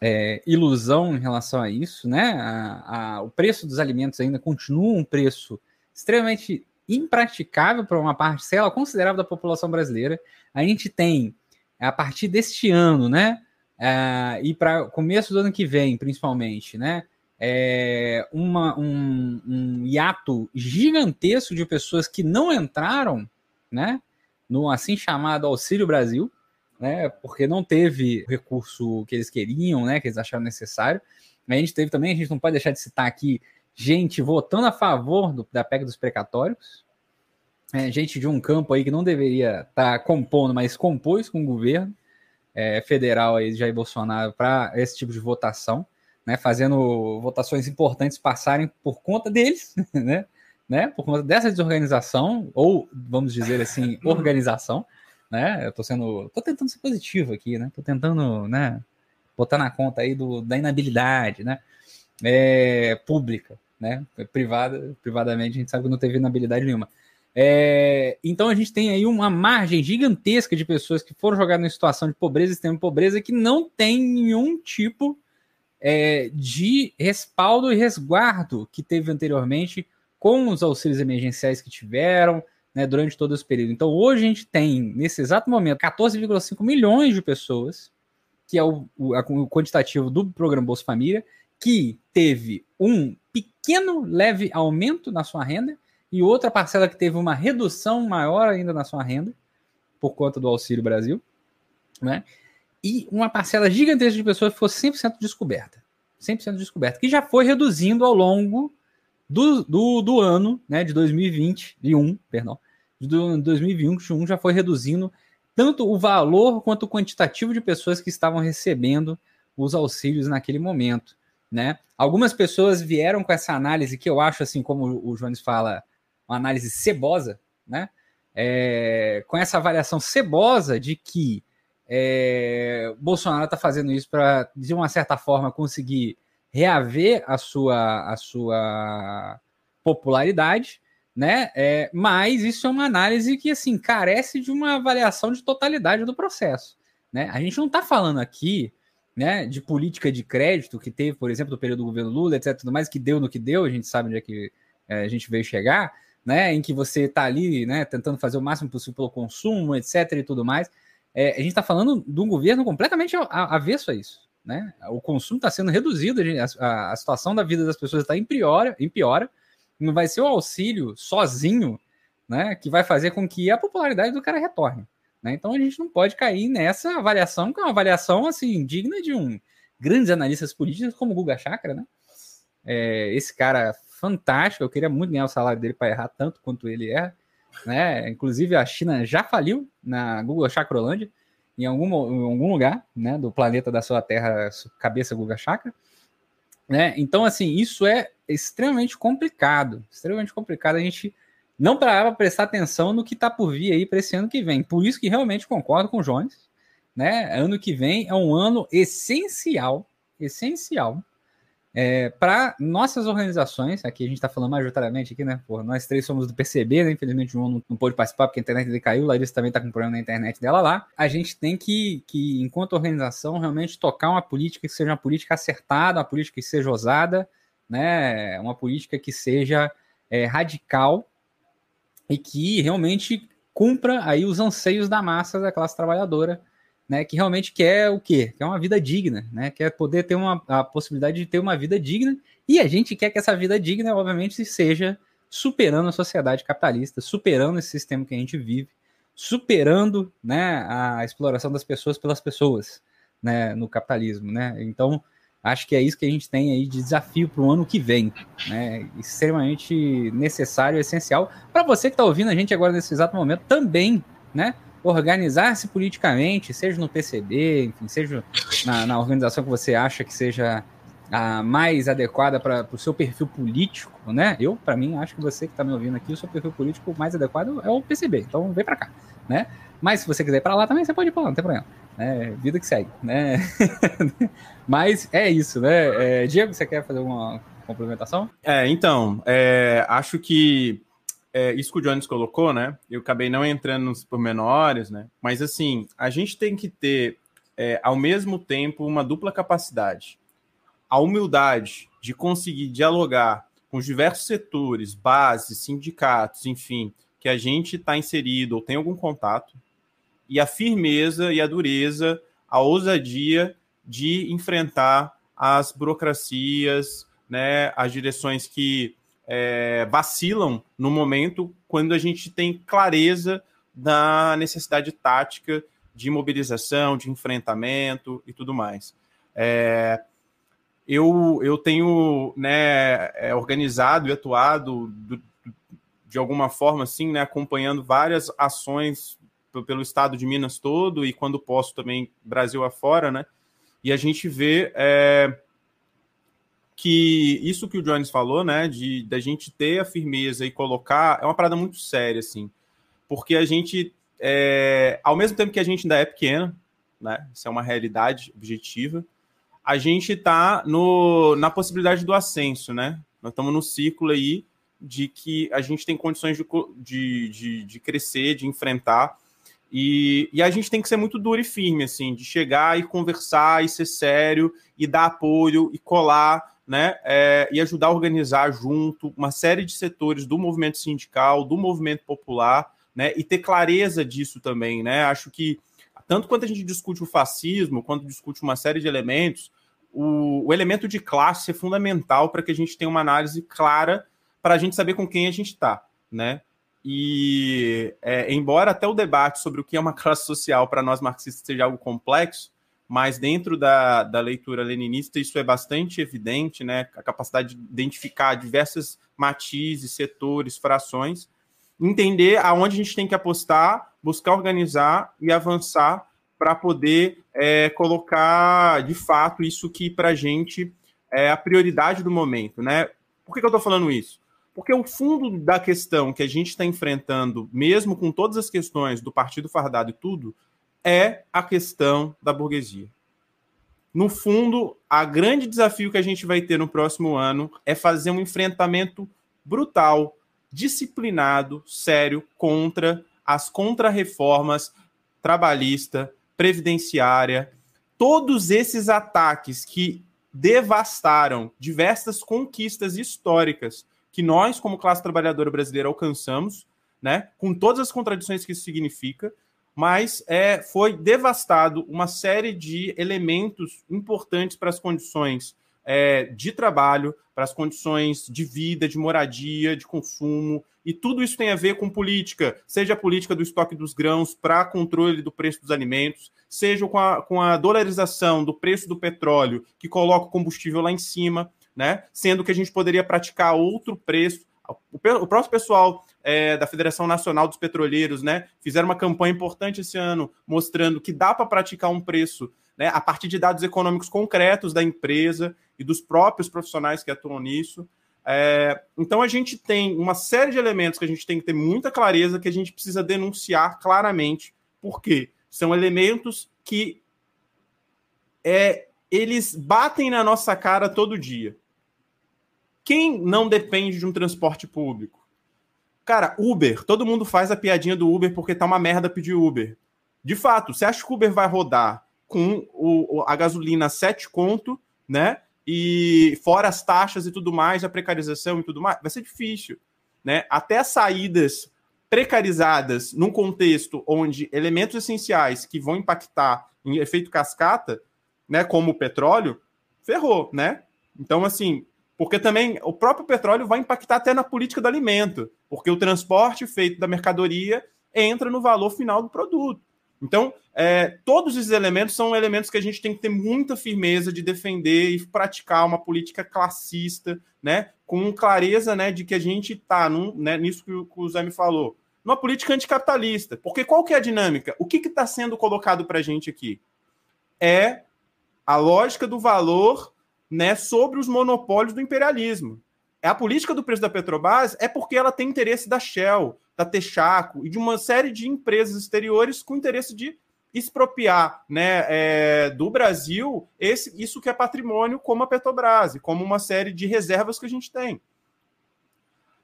é, ilusão em relação a isso, né? A, a, o preço dos alimentos ainda continua um preço extremamente impraticável para uma parcela considerável da população brasileira. A gente tem, a partir deste ano, né? É, e para começo do ano que vem, principalmente, né? É, uma, um, um hiato gigantesco de pessoas que não entraram, né? No assim chamado Auxílio Brasil, né? Porque não teve o recurso que eles queriam, né? Que eles acharam necessário. A gente teve também, a gente não pode deixar de citar aqui, gente votando a favor do, da PEC dos precatórios. É, gente de um campo aí que não deveria estar tá compondo, mas compôs com o governo é, federal aí, Jair Bolsonaro, para esse tipo de votação, né? Fazendo votações importantes passarem por conta deles, né? né? Por conta dessa desorganização, ou vamos dizer assim, organização né? Eu tô sendo. tô tentando ser positivo aqui, né? Tô tentando, né? Botar na conta aí do, da inabilidade, né? É, pública, né? Privada, privadamente, a gente sabe que não teve inabilidade nenhuma. É, então a gente tem aí uma margem gigantesca de pessoas que foram jogadas em situação de pobreza, extrema pobreza, que não tem nenhum tipo é, de respaldo e resguardo que teve anteriormente com os auxílios emergenciais que tiveram, né, durante todo esse período. Então, hoje a gente tem, nesse exato momento, 14,5 milhões de pessoas, que é o, o, o, quantitativo do programa Bolsa Família, que teve um pequeno, leve aumento na sua renda e outra parcela que teve uma redução maior ainda na sua renda por conta do Auxílio Brasil, né? E uma parcela gigantesca de pessoas que foi 100% descoberta. 100% descoberta, que já foi reduzindo ao longo do, do, do ano, né, de 2021, perdão, de 2021 já foi reduzindo tanto o valor quanto o quantitativo de pessoas que estavam recebendo os auxílios naquele momento, né? Algumas pessoas vieram com essa análise que eu acho assim, como o Jones fala, uma análise cebosa, né? É, com essa avaliação cebosa de que é, Bolsonaro está fazendo isso para, de uma certa forma, conseguir reaver a sua, a sua popularidade, né? É, mas isso é uma análise que assim carece de uma avaliação de totalidade do processo. Né? A gente não está falando aqui né, de política de crédito que teve, por exemplo, no período do governo Lula, etc., tudo mais, que deu no que deu, a gente sabe onde é que é, a gente veio chegar, né, em que você está ali né, tentando fazer o máximo possível pelo consumo, etc., e tudo mais. É, a gente está falando de um governo completamente avesso a isso. Né? O consumo está sendo reduzido, a, a, situação da vida das pessoas está em piora, em piora, não vai ser o auxílio sozinho né, que vai fazer com que a popularidade do cara retorne. Né? Então a gente não pode cair nessa avaliação, que é uma avaliação assim, digna de um grandes analistas políticos como o Guga Chakra, né? É, esse cara fantástico, eu queria muito ganhar o salário dele para errar tanto quanto ele erra. Né? Inclusive a China já faliu na Google Chacrolândia, em algum, em algum lugar né, do planeta da sua terra, cabeça Guga Chakra. Né? Então, assim, isso é extremamente complicado, extremamente complicado. A gente não para prestar atenção no que está por vir aí para esse ano que vem. Por isso que realmente concordo com o Jones. Né? Ano que vem é um ano essencial, essencial é, para nossas organizações. Aqui a gente está falando majoritariamente aqui, né? Porra, nós três somos do PCB, né? Infelizmente o João não, não pôde participar porque a internet dele caiu. Larissa também está com problema na internet dela lá. A gente tem que, que, enquanto organização, realmente tocar uma política que seja uma política acertada, uma política que seja ousada, né? Uma política que seja é, radical e que realmente cumpra aí os anseios da massa da classe trabalhadora, né, que realmente quer o quê? Quer uma vida digna, né? Quer poder ter uma, a possibilidade de ter uma vida digna, e a gente quer que essa vida digna, obviamente, seja superando a sociedade capitalista, superando esse sistema que a gente vive, superando, né, a exploração das pessoas pelas pessoas, né, no capitalismo, né? Então, acho que é isso que a gente tem aí de desafio para o ano que vem, né? Extremamente necessário, essencial para você que está ouvindo a gente agora nesse exato momento também, né? Organizar-se politicamente, seja no PCB, enfim, seja na, na, organização que você acha que seja a mais adequada para o seu perfil político, né? Eu, para mim, acho que você que está me ouvindo aqui, o seu perfil político mais adequado é o PCB. Então, vem para cá, né? Mas se você quiser ir para lá também, você pode ir para lá, não tem problema. É, vida que segue, né? Mas é isso, né? É, Diego, você quer fazer uma complementação? É, então, é, acho que é, isso que o Jones colocou, né? Eu acabei não entrando nos pormenores, né? Mas assim, a gente tem que ter, é, ao mesmo tempo, uma dupla capacidade. A humildade de conseguir dialogar com os diversos setores, bases, sindicatos, enfim, que a gente está inserido ou tem algum contato, e a firmeza e a dureza, a ousadia de enfrentar as burocracias, né, as direções que é, vacilam no momento quando a gente tem clareza da necessidade tática de mobilização, de enfrentamento e tudo mais. É, eu, eu tenho né, é, organizado e atuado do, de alguma forma assim, né, acompanhando várias ações pelo estado de Minas todo e quando posso também Brasil afora, né? E a gente vê é, que isso que o Jones falou, né, de da gente ter a firmeza e colocar, é uma parada muito séria, assim, porque a gente, é, ao mesmo tempo que a gente ainda é pequeno, né, isso é uma realidade objetiva, a gente está na possibilidade do ascenso, né? Nós estamos no ciclo aí de que a gente tem condições de, de, de, de crescer, de enfrentar e, e, a gente tem que ser muito duro e firme, assim, de chegar e conversar e ser sério e dar apoio e colar, né? É, e ajudar a organizar junto uma série de setores do movimento sindical, do movimento popular, né? E ter clareza disso também, né? Acho que tanto quanto a gente discute o fascismo, quanto discute uma série de elementos, o, o elemento de classe é fundamental para que a gente tenha uma análise clara para a gente saber com quem a gente está, né? E é, embora até o debate sobre o que é uma classe social para nós marxistas seja algo complexo, mas dentro da, da leitura leninista isso é bastante evidente, né? A capacidade de identificar diversas matizes, setores, frações, entender aonde a gente tem que apostar, buscar organizar e avançar para poder é, colocar de fato isso que para a gente é a prioridade do momento, né? Por que, que eu estou falando isso? Porque o fundo da questão que a gente está enfrentando, mesmo com todas as questões do partido fardado e tudo, é a questão da burguesia. No fundo, a grande desafio que a gente vai ter no próximo ano é fazer um enfrentamento brutal, disciplinado, sério contra as contrarreformas trabalhista, previdenciária, todos esses ataques que devastaram diversas conquistas históricas que nós, como classe trabalhadora brasileira, alcançamos, né, com todas as contradições que isso significa, mas é, foi devastado uma série de elementos importantes para as condições é, de trabalho, para as condições de vida, de moradia, de consumo, e tudo isso tem a ver com política, seja a política do estoque dos grãos para controle do preço dos alimentos, seja com a, com a dolarização do preço do petróleo, que coloca o combustível lá em cima, né? Sendo que a gente poderia praticar outro preço. O, o próprio pessoal é, da Federação Nacional dos Petroleiros, né, fizeram uma campanha importante esse ano mostrando que dá para praticar um preço né, a partir de dados econômicos concretos da empresa e dos próprios profissionais que atuam nisso. É, então a gente tem uma série de elementos que a gente tem que ter muita clareza que a gente precisa denunciar claramente, porque são elementos que é, eles batem na nossa cara todo dia. Quem não depende de um transporte público? Cara, Uber, todo mundo faz a piadinha do Uber porque tá uma merda pedir Uber. De fato, você acha que o Uber vai rodar com o, a gasolina 7 conto, né? E fora as taxas e tudo mais, a precarização e tudo mais, vai ser difícil, né? Até as saídas precarizadas num contexto onde elementos essenciais que vão impactar em efeito cascata, né, como o petróleo, ferrou, né? Então, assim, porque também o próprio petróleo vai impactar até na política do alimento, porque o transporte feito da mercadoria entra no valor final do produto. Então, é, todos esses elementos são elementos que a gente tem que ter muita firmeza de defender e praticar uma política classista, né, com clareza né, de que a gente está né, nisso que o, Zé me falou, numa política anticapitalista. Porque qual que é a dinâmica? O que está sendo colocado para a gente aqui? É a lógica do valor né, sobre os monopólios do imperialismo. A política do preço da Petrobras é porque ela tem interesse da Shell, da Texaco e de uma série de empresas exteriores com interesse de expropriar né, é, do Brasil esse, isso que é patrimônio, como a Petrobras, como uma série de reservas que a gente tem.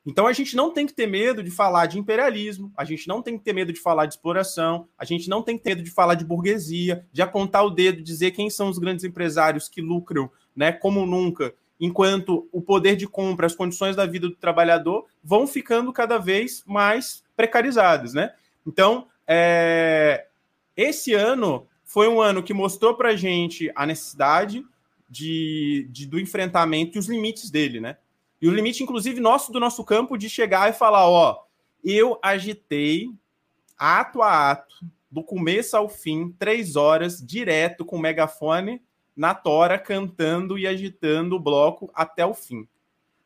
Então a gente não tem que ter medo de falar de imperialismo, a gente não tem que ter medo de falar de exploração, a gente não tem que ter medo de falar de burguesia, de apontar o dedo, dizer quem são os grandes empresários que lucram, né, como nunca, enquanto o poder de compra, as condições da vida do trabalhador vão ficando cada vez mais precarizadas, né? Então, é... esse ano foi um ano que mostrou para gente a necessidade de, de, do enfrentamento e os limites dele, né? E o limite, inclusive, nosso do nosso campo de chegar e falar: ó, eu agitei ato a ato, do começo ao fim, três horas, direto com o megafone na tora, cantando e agitando o bloco até o fim.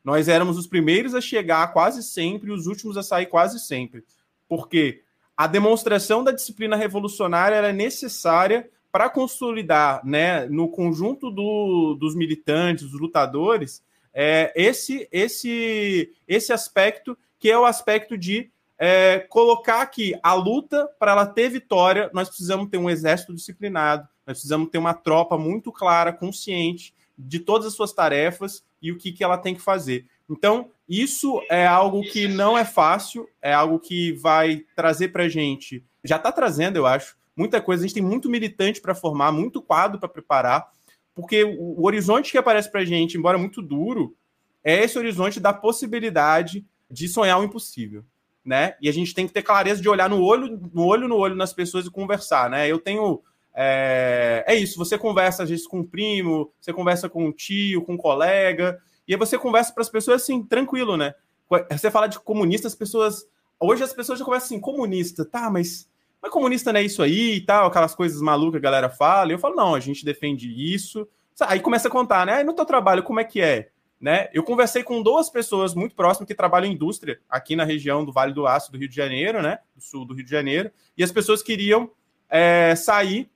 Nós éramos os primeiros a chegar quase sempre e os últimos a sair quase sempre. Porque a demonstração da disciplina revolucionária era necessária para consolidar né, no conjunto do, dos militantes, dos lutadores, é, esse, esse, esse aspecto que é o aspecto de é, colocar que a luta, para ela ter vitória, nós precisamos ter um exército disciplinado, nós precisamos ter uma tropa muito clara, consciente de todas as suas tarefas e o que, que ela tem que fazer. Então, isso é algo que não é fácil, é algo que vai trazer para a gente, já está trazendo, eu acho, muita coisa. A gente tem muito militante para formar, muito quadro para preparar, porque o, horizonte que aparece para a gente, embora muito duro, é esse horizonte da possibilidade de sonhar o impossível, né? E a gente tem que ter clareza de olhar no olho, no olho no olho nas pessoas e conversar, né? Eu tenho é, é isso, você conversa às vezes com um primo, você conversa com um tio, com um colega, e aí você conversa para as pessoas assim, tranquilo, né? Você fala de comunista, as pessoas. Hoje as pessoas já conversam assim, comunista, tá, mas. Mas comunista não é isso aí e tal, aquelas coisas malucas que a galera fala. E eu falo, não, a gente defende isso. Aí começa a contar, né? No teu trabalho, como é que é? Né? Eu conversei com duas pessoas muito próximas que trabalham em indústria aqui na região do Vale do Aço do Rio de Janeiro, né? Do sul do Rio de Janeiro, e as pessoas queriam é, sair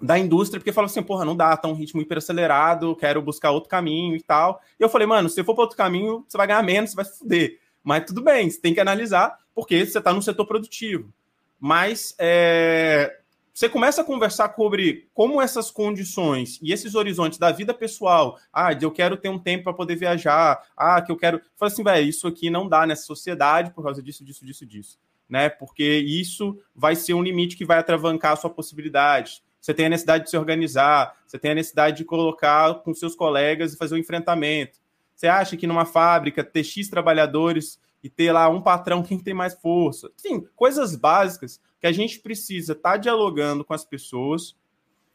da indústria, porque falavam assim, porra, não dá, tá um ritmo hiper acelerado, quero buscar outro caminho e tal. E eu falei, mano, se você for para outro caminho, você vai ganhar menos, você vai se fuder. Mas tudo bem, você tem que analisar, porque você está no setor produtivo. Mas é, você começa a conversar sobre como essas condições e esses horizontes da vida pessoal, ah, eu quero ter um tempo para poder viajar, ah, que eu quero. Fala assim, velho, isso aqui não dá nessa sociedade por causa disso, disso, disso, disso. Né? Porque isso vai ser um limite que vai atravancar a sua possibilidade você tem a necessidade de se organizar, você tem a necessidade de colocar com seus colegas e fazer um enfrentamento. Você acha que numa fábrica ter X trabalhadores e ter lá um patrão quem tem mais força? Sim, coisas básicas que a gente precisa estar tá dialogando com as pessoas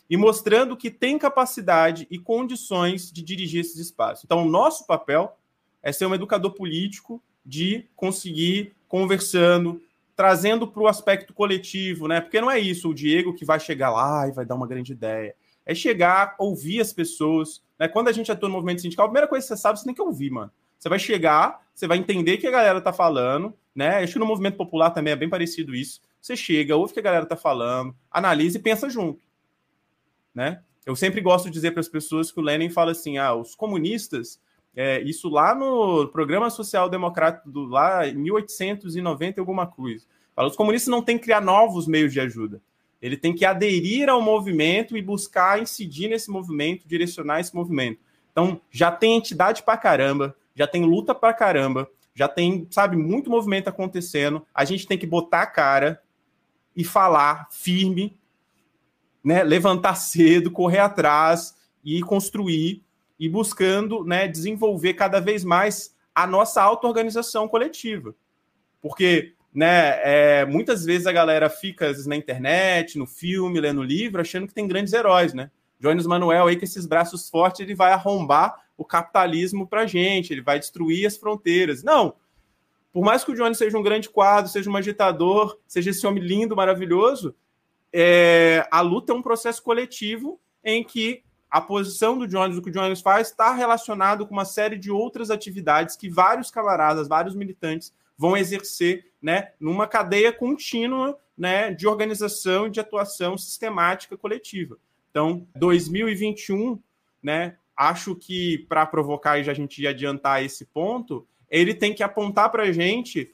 e mostrando que tem capacidade e condições de dirigir esses espaços. Então, o nosso papel é ser um educador político de conseguir conversando, trazendo para o aspecto coletivo, né? Porque não é isso, o Diego que vai chegar lá e vai dar uma grande ideia. É chegar, ouvir as pessoas. Né? Quando a gente atua no movimento sindical, a primeira coisa que você sabe, você tem que ouvir, mano. Você vai chegar, você vai entender o que a galera tá falando, né? Acho que no movimento popular também é bem parecido isso. Você chega, ouve o que a galera tá falando, analisa e pensa junto, né? Eu sempre gosto de dizer para as pessoas que o Lenin fala assim: ah, os comunistas, é, isso lá no Programa Social Democrático, lá em 1890 alguma coisa. Fala, os comunistas não têm que criar novos meios de ajuda. Ele tem que aderir ao movimento e buscar incidir nesse movimento, direcionar esse movimento. Então, já tem entidade pra caramba, já tem luta pra caramba, já tem, sabe, muito movimento acontecendo. A gente tem que botar a cara e falar firme, né, levantar cedo, correr atrás e construir e buscando, né, desenvolver cada vez mais a nossa auto-organização coletiva. Porque né? É, muitas vezes a galera fica vezes, na internet, no filme, lendo livro, achando que tem grandes heróis, né? Jones Manuel aí com esses braços fortes, ele vai arrombar o capitalismo pra gente, ele vai destruir as fronteiras. Não. Por mais que o Jones seja um grande quadro, seja um agitador, seja esse homem lindo, maravilhoso, é, a luta é um processo coletivo em que a posição do Jones, o que o Jones faz, está relacionado com uma série de outras atividades que vários camaradas, vários militantes vão exercer né, numa cadeia contínua né, de organização e de atuação sistemática coletiva. Então, 2021, né, acho que para provocar e a gente adiantar esse ponto, ele tem que apontar para a gente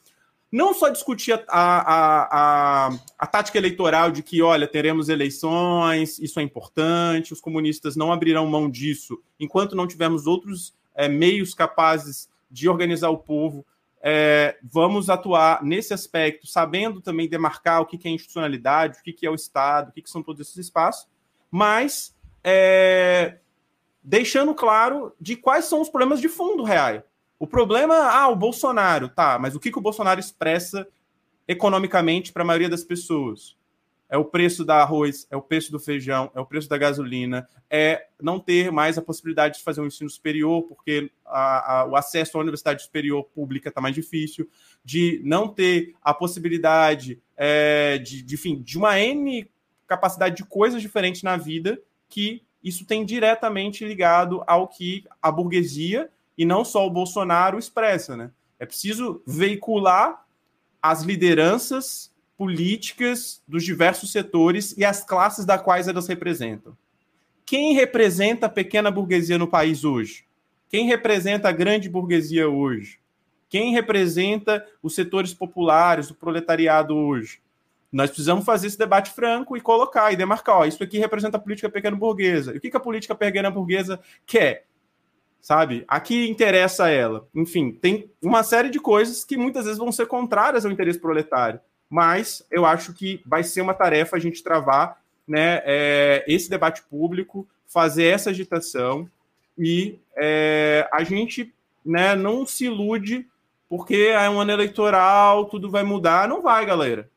não só discutir a, a, a, a, tática eleitoral de que, olha, teremos eleições, isso é importante, os comunistas não abrirão mão disso enquanto não tivermos outros é, meios capazes de organizar o povo é, vamos atuar nesse aspecto, sabendo também demarcar o que, é institucionalidade, o que, que é o Estado, o que, que são todos esses espaços, mas é, deixando claro de quais são os problemas de fundo real. O problema, ah, o Bolsonaro, tá, mas o que, que o Bolsonaro expressa economicamente para a maioria das pessoas? é o preço da arroz, é o preço do feijão, é o preço da gasolina, é não ter mais a possibilidade de fazer um ensino superior, porque a, a, o acesso à universidade superior pública está mais difícil, de não ter a possibilidade é, de, de, enfim, de uma N capacidade de coisas diferentes na vida, que isso tem diretamente ligado ao que a burguesia, e não só o Bolsonaro, expressa. Né? É preciso veicular as lideranças políticas dos diversos setores e as classes da quais elas representam. Quem representa a pequena burguesia no país hoje? Quem representa a grande burguesia hoje? Quem representa os setores populares, o proletariado hoje? Nós precisamos fazer esse debate franco e colocar e demarcar, ó, isso aqui representa a política pequena burguesa. E o que, que a política pequena burguesa quer? Sabe? Aqui interessa ela. Enfim, tem uma série de coisas que muitas vezes vão ser contrárias ao interesse proletário mas eu acho que vai ser uma tarefa a gente travar né, é, esse debate público, fazer essa agitação e é, a gente né, não se ilude porque é um ano eleitoral, tudo vai mudar. Não vai, galera.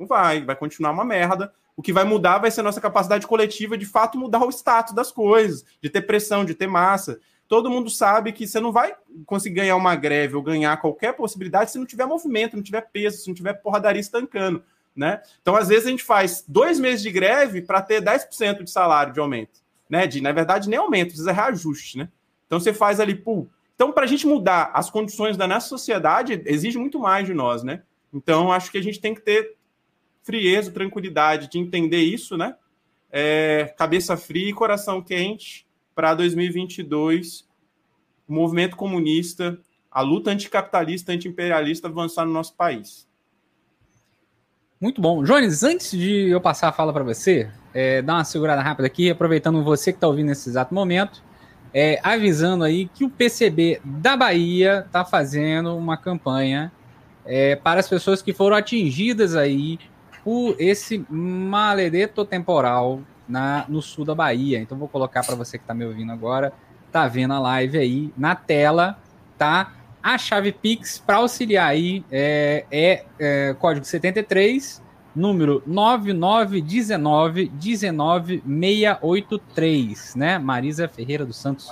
Não vai, vai continuar uma merda. O que vai mudar vai ser nossa capacidade coletiva de fato mudar o status das coisas, de ter pressão, de ter massa. Todo mundo sabe que você não vai conseguir ganhar uma greve ou ganhar qualquer possibilidade se não tiver movimento, não tiver peso, se não tiver porradaria estancando. Né? Então, às vezes, a gente faz dois meses de greve para ter 10% de salário de aumento. Né? De, na verdade, nem aumento, precisa reajuste. Né? Então, você faz ali, pô. Então, para a gente mudar as condições da nossa sociedade, exige muito mais de nós. Né? Então, acho que a gente tem que ter frieza, tranquilidade de entender isso, né? É, cabeça fria e coração quente para 2022, o movimento comunista, a luta anticapitalista, antiimperialista avançar no nosso país. Muito bom. Jones, antes de eu passar a fala para você, é, dar uma segurada rápida aqui, aproveitando você que está ouvindo nesse exato momento, é, avisando aí que o PCB da Bahia está fazendo uma campanha é, para as pessoas que foram atingidas aí por esse maledeto temporal na, no sul da Bahia. Então vou colocar para você que está me ouvindo agora, tá vendo a live aí na tela, tá? A chave Pix para auxiliar aí é, é, é, código 73, número 9919 19683, né? Marisa Ferreira dos Santos.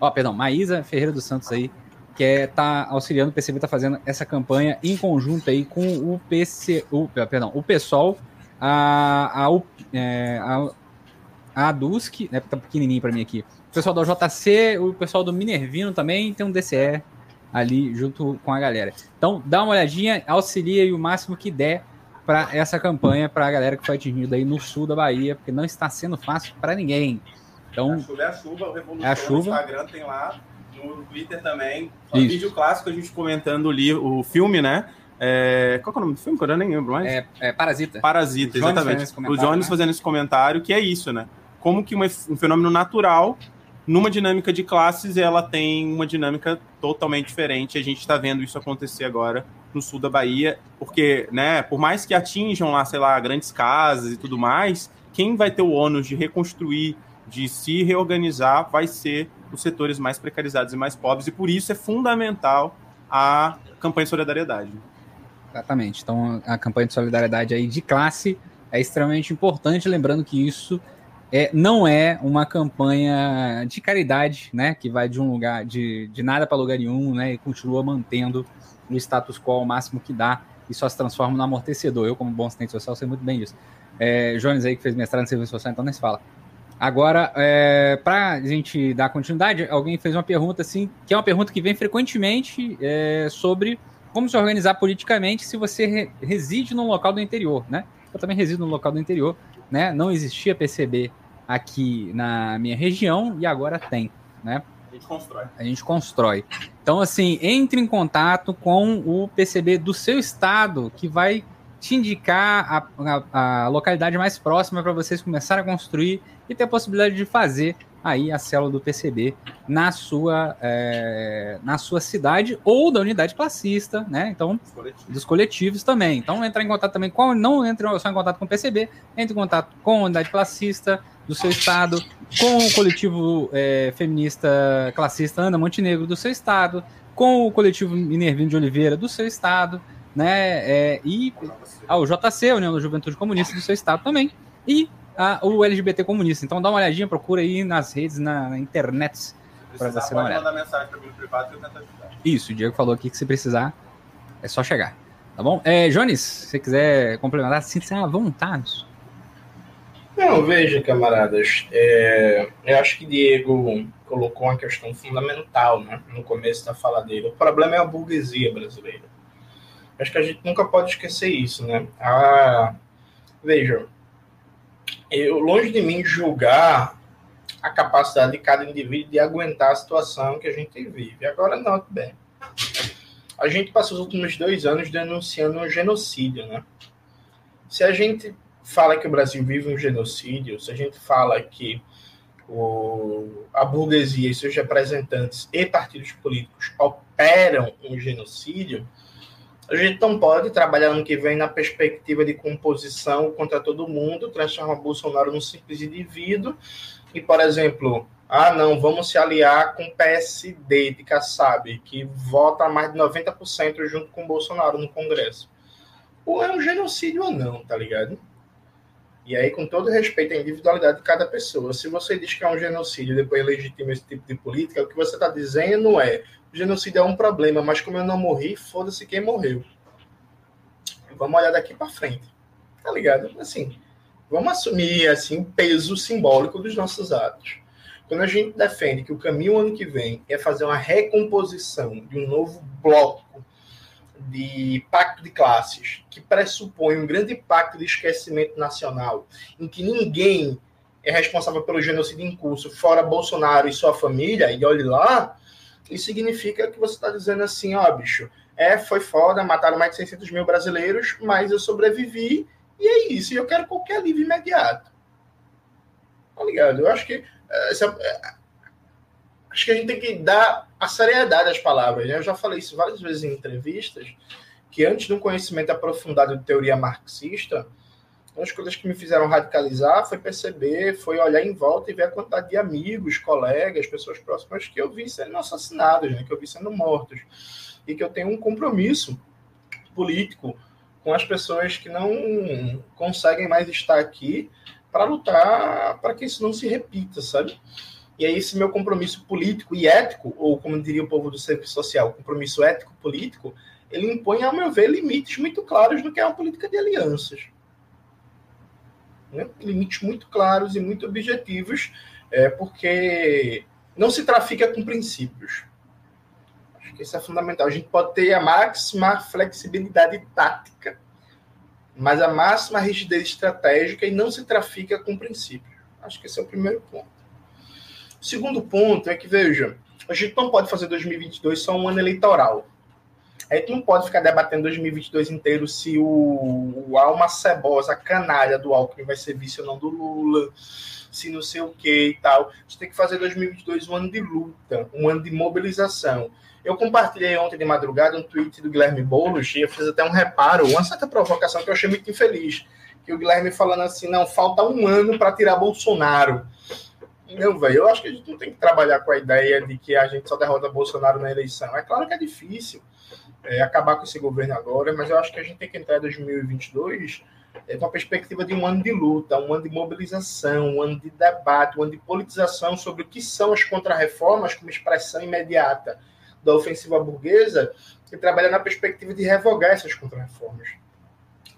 Ó, oh, perdão, Maísa Ferreira dos Santos aí que é tá auxiliando, o PCB tá fazendo essa campanha em conjunto aí com o PC, o, perdão, o PSOL, a, a, é, a, a DUSC, né, tá pequenininho para mim aqui, o pessoal da JC, o pessoal do Minervino também, tem um DCE ali junto com a galera. Então, dá uma olhadinha, auxilia aí o máximo que der para essa campanha para a galera que foi atingida aí no sul da Bahia, porque não está sendo fácil para ninguém. Então, a chuva é a chuva, o Revolução é a chuva. Instagram tem lá no Twitter também. Um vídeo clássico, a gente comentando o, o filme, né? É... Qual é o nome do filme? Que eu nem lembro mais. É, é Parasita. Parasita, exatamente. O Jones né? fazendo esse comentário, que é isso, né? Como que uma, um fenômeno natural, numa dinâmica de classes, ela tem uma dinâmica totalmente diferente. A gente está vendo isso acontecer agora no sul da Bahia, porque, né, por mais que atinjam lá, sei lá, grandes casas e tudo mais, quem vai ter o ônus de reconstruir, de se reorganizar, vai ser os setores mais precarizados e mais pobres, e por isso é fundamental a campanha de solidariedade. Exatamente. Então, a campanha de solidariedade aí de classe é extremamente importante, lembrando que isso é, não é uma campanha de caridade, né, que vai de um lugar, de, de nada para lugar nenhum, né, e continua mantendo o status quo ao máximo que dá e só se transforma no amortecedor. Eu, como bom assistente social, sei muito bem disso. É, Jones aí, que fez mestrado em serviço social, então nem se fala. Agora, é, para a gente dar continuidade, alguém fez uma pergunta assim, que é uma pergunta que vem frequentemente é, sobre como se organizar politicamente se você re reside num local do interior, né? Eu também resido no local do interior, né? Não existia PCB aqui na minha região e agora tem, né? A gente constrói. A gente constrói. Então, assim, entre em contato com o PCB do seu estado, que vai te indicar a, a, a localidade mais próxima para vocês começarem a construir e ter a possibilidade de fazer aí a célula do PCB na sua, é, na sua cidade ou da unidade classista, né? Então, dos coletivos também. Então, entrar em contato também com, não entre só em contato com o PCB, entre em contato com a unidade classista do seu estado, com o coletivo é, feminista classista Ana Montenegro do seu estado, com o coletivo Minervino de Oliveira do seu estado, né? É, e ao JC, a União da Juventude Comunista do seu estado também, e a, o LGBT comunista. Então dá uma olhadinha, procura aí nas redes, na, na internet. Para você dar uma mensagem para mim no privado que eu tento ajudar. Isso, o Diego falou aqui que se precisar, é só chegar. Tá bom? É, Jones, se você quiser complementar, sinta-se à vontade. Não, veja, camaradas, é, eu acho que Diego colocou uma questão fundamental né, no começo da fala dele. O problema é a burguesia brasileira. Acho que a gente nunca pode esquecer isso, né? Ah, veja, eu, longe de mim julgar a capacidade de cada indivíduo de aguentar a situação que a gente vive. Agora, não, bem. A gente passou os últimos dois anos denunciando um genocídio, né? Se a gente fala que o Brasil vive um genocídio, se a gente fala que o, a burguesia e seus representantes e partidos políticos operam um genocídio, a gente não pode trabalhar ano que vem na perspectiva de composição contra todo mundo, transformar Bolsonaro num simples indivíduo e, por exemplo, ah, não, vamos se aliar com o PSD de Kassab, que vota mais de 90% junto com Bolsonaro no Congresso. ou é um genocídio ou não, tá ligado? E aí, com todo respeito à individualidade de cada pessoa, se você diz que é um genocídio e depois legitima esse tipo de política, o que você está dizendo é: genocídio é um problema, mas como eu não morri, foda-se quem morreu. Vamos olhar daqui para frente. Tá ligado? Assim, vamos assumir assim o peso simbólico dos nossos atos. Quando a gente defende que o caminho ano que vem é fazer uma recomposição de um novo bloco de pacto de classes, que pressupõe um grande pacto de esquecimento nacional, em que ninguém é responsável pelo genocídio em curso, fora Bolsonaro e sua família, e olhe lá, isso significa que você está dizendo assim, ó, bicho, é, foi foda, mataram mais de 600 mil brasileiros, mas eu sobrevivi, e é isso, e eu quero qualquer alívio imediato. Tá ligado? Eu acho que eh, essa, eh, acho que a gente tem que dar a seriedade às palavras. Né? Eu já falei isso várias vezes em entrevistas, que antes de um conhecimento aprofundado de teoria marxista, uma das coisas que me fizeram radicalizar foi perceber, foi olhar em volta e ver a quantidade de amigos, colegas, pessoas próximas que eu vi sendo assassinados, né? que eu vi sendo mortos. E que eu tenho um compromisso político com as pessoas que não conseguem mais estar aqui para lutar para que isso não se repita, sabe? E aí, esse meu compromisso político e ético, ou como diria o povo do serviço social, compromisso ético-político, ele impõe, ao meu ver, limites muito claros no que é uma política de alianças. Né? Limites muito claros e muito objetivos, é, porque não se trafica com princípios. Acho que isso é fundamental. A gente pode ter a máxima flexibilidade tática, mas a máxima rigidez estratégica e não se trafica com princípios. Acho que esse é o primeiro ponto. O segundo ponto é que, veja, a gente não pode fazer 2022 só um ano eleitoral. A gente não pode ficar debatendo 2022 inteiro se o, o alma cebosa, canalha do Alckmin vai ser vice ou não do Lula, se não sei o que e tal. A gente tem que fazer 2022 um ano de luta, um ano de mobilização. Eu compartilhei ontem de madrugada um tweet do Guilherme Boulos e eu fiz até um reparo, uma certa provocação que eu achei muito infeliz. Que o Guilherme falando assim, não, falta um ano para tirar Bolsonaro. Não, velho, eu acho que a gente não tem que trabalhar com a ideia de que a gente só derrota Bolsonaro na eleição. É claro que é difícil é, acabar com esse governo agora, mas eu acho que a gente tem que entrar em 2022 é, com a perspectiva de um ano de luta, um ano de mobilização, um ano de debate, um ano de politização sobre o que são as contrarreformas como expressão imediata da ofensiva burguesa que trabalha na perspectiva de revogar essas contrarreformas,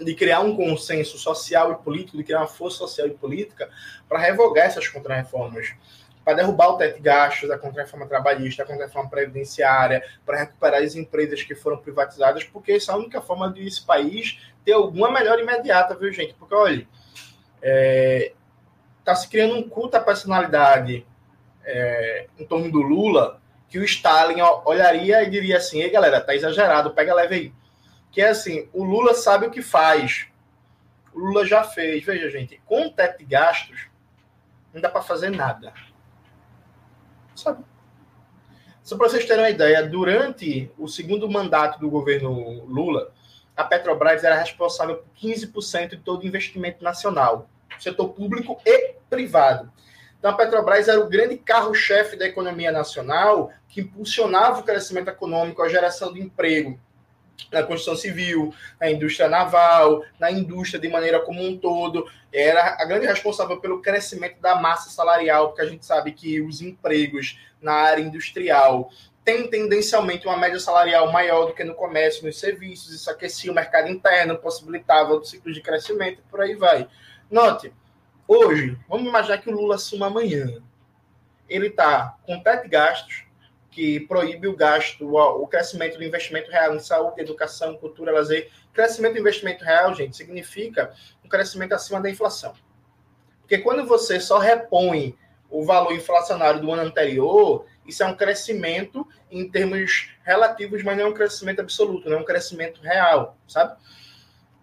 de criar um consenso social e político, de criar uma força social e política para revogar essas contrarreformas, para derrubar o teto de gastos da contrarreforma trabalhista, da contrarreforma previdenciária, para recuperar as empresas que foram privatizadas, porque essa é a única forma de esse país ter alguma melhora imediata, viu, gente? Porque, olha, está é, tá se criando um culto à personalidade é, em torno do Lula, que o Stalin olharia e diria assim: ei, galera, tá exagerado, pega leve aí. Que é assim: o Lula sabe o que faz. O Lula já fez. Veja, gente, com o teto de gastos, não dá para fazer nada. Sabe? Só para vocês terem uma ideia, durante o segundo mandato do governo Lula, a Petrobras era responsável por 15% de todo investimento nacional, setor público e privado. Então, a Petrobras era o grande carro-chefe da economia nacional, que impulsionava o crescimento econômico, a geração de emprego na construção civil, na indústria naval, na indústria de maneira como um todo. Era a grande responsável pelo crescimento da massa salarial, porque a gente sabe que os empregos na área industrial têm tendencialmente uma média salarial maior do que no comércio, nos serviços, isso aquecia o mercado interno, possibilitava ciclos de crescimento, por aí vai. Note, Hoje, vamos imaginar que o Lula assuma amanhã. Ele está com teto de gastos, que proíbe o gasto, o crescimento do investimento real em saúde, educação, cultura, lazer. Crescimento do investimento real, gente, significa um crescimento acima da inflação. Porque quando você só repõe o valor inflacionário do ano anterior, isso é um crescimento em termos relativos, mas não é um crescimento absoluto, não é um crescimento real, sabe?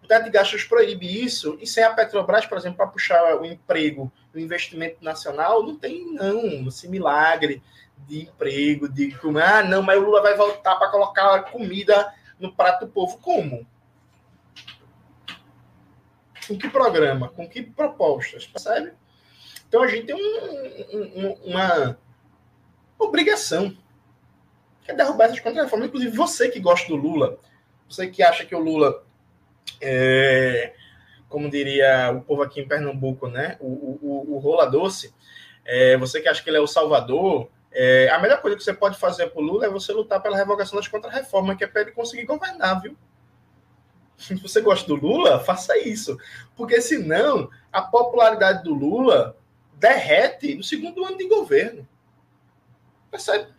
O teto de gastos proíbe isso, e sem a Petrobras, por exemplo, para puxar o emprego, o investimento nacional, não tem, não, esse milagre de emprego, de ah, não, mas o Lula vai voltar para colocar comida no prato do povo. Como? Com que programa? Com que propostas? Percebe? Então a gente tem um, um, uma obrigação que é derrubar essas contrarreformas. Inclusive, você que gosta do Lula, você que acha que o Lula é, como diria o povo aqui em Pernambuco, né? O, o, o rola doce. É, você que acha que ele é o salvador, é, a melhor coisa que você pode fazer para o Lula é você lutar pela revogação das contra-reformas, que é para ele conseguir governar, viu? Se você gosta do Lula, faça isso. Porque senão a popularidade do Lula derrete no segundo ano de governo. Percebe?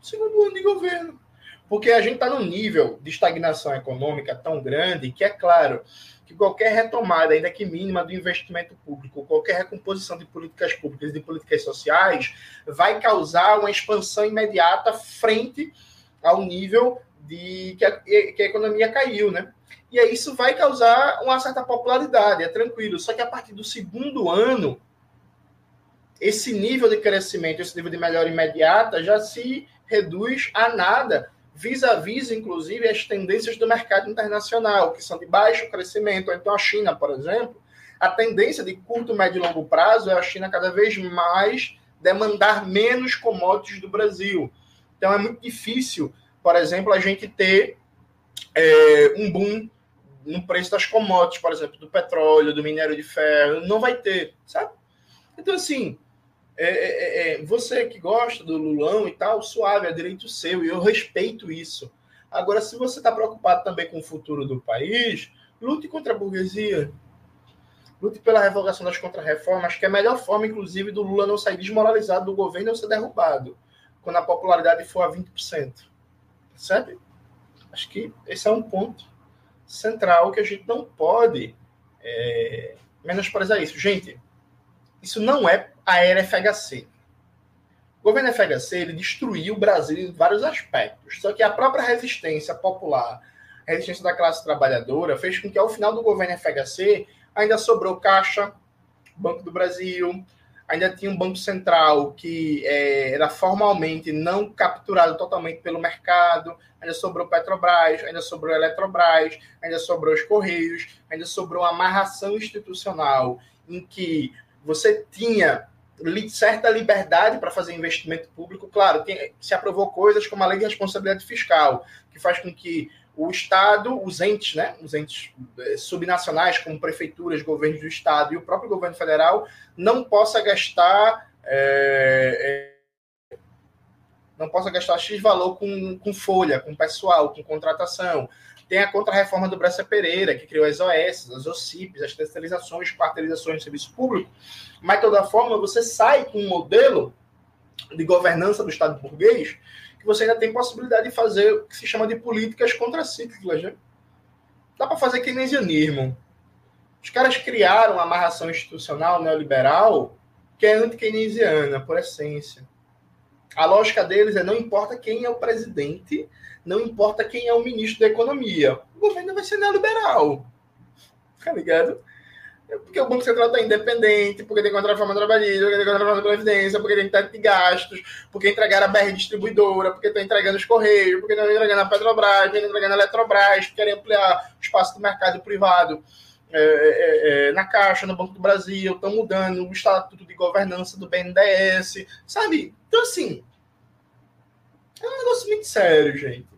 Segundo ano de governo. Porque a gente está num nível de estagnação econômica tão grande que é claro que qualquer retomada, ainda que mínima, do investimento público, qualquer recomposição de políticas públicas e de políticas sociais, vai causar uma expansão imediata frente ao nível de que a, que a economia caiu, né? E aí isso vai causar uma certa popularidade, é tranquilo. Só que a partir do segundo ano, esse nível de crescimento, esse nível de melhora imediata já se reduz a nada vis-à-vis, inclusive, as tendências do mercado internacional, que são de baixo crescimento. Então, a China, por exemplo, a tendência de curto, médio e longo prazo é a China cada vez mais demandar menos commodities do Brasil. Então, é muito difícil, por exemplo, a gente ter é, um boom no preço das commodities, por exemplo, do petróleo, do minério de ferro. Não vai ter, sabe? Então, assim, é, é, é, é, você que gosta do Lulão e tal, suave, é direito seu, e eu respeito isso. Agora, se você está preocupado também com o futuro do país, lute contra a burguesia. Lute pela revogação das contrarreformas, que é a melhor forma, inclusive, do Lula não sair desmoralizado do governo ou ser derrubado, quando a popularidade for a 20%. Percebe? Acho que esse é um ponto central que a gente não pode é, menosprezar isso. Gente, isso não é a era FHC. O governo FHC ele destruiu o Brasil em vários aspectos. Só que a própria resistência popular, a resistência da classe trabalhadora, fez com que ao final do governo FHC ainda sobrou Caixa, Banco do Brasil, ainda tinha um Banco Central que é, era formalmente não capturado totalmente pelo mercado, ainda sobrou Petrobras, ainda sobrou Eletrobras, ainda sobrou os Correios, ainda sobrou uma amarração institucional em que você tinha certa liberdade para fazer investimento público. Claro, tem, se aprovou coisas como a lei de responsabilidade fiscal, que faz com que o Estado, os entes, né, os entes eh, subnacionais, como prefeituras, governos do Estado e o próprio governo federal, não possa gastar. É, é, não possa gastar X valor com, com folha, com pessoal, com contratação. Tem a contra-reforma do Bressa Pereira, que criou as OS, as OCIPs, as terceirizações, quarteirizações de serviço público. Mas, de toda forma, você sai com um modelo de governança do Estado burguês que você ainda tem possibilidade de fazer o que se chama de políticas contracíclicas. Né? Dá para fazer keynesianismo. Os caras criaram uma amarração institucional neoliberal que é anti-keynesiana, por essência. A lógica deles é não importa quem é o presidente, não importa quem é o ministro da Economia. O governo vai ser neoliberal. Tá ligado? Porque o Banco Central está independente, porque tem contra a reforma trabalhista, porque tem contra a reforma da Previdência, porque tem teto de gastos, porque entregaram a BR distribuidora, porque estão entregando os Correios, porque estão entregando a Petrobras, porque estão entregando a Eletrobras, querem ampliar o espaço do mercado privado é, é, é, na Caixa, no Banco do Brasil, estão mudando o estatuto de governança do BNDES, sabe? Então, assim, é um negócio muito sério, gente.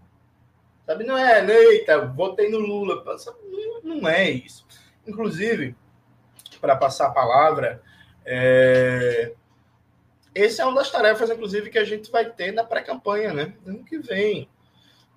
Sabe, não é, eita, votei no Lula. Não, não é isso. Inclusive, para passar a palavra, é... esse é uma das tarefas, inclusive, que a gente vai ter na pré-campanha, né? Ano que vem.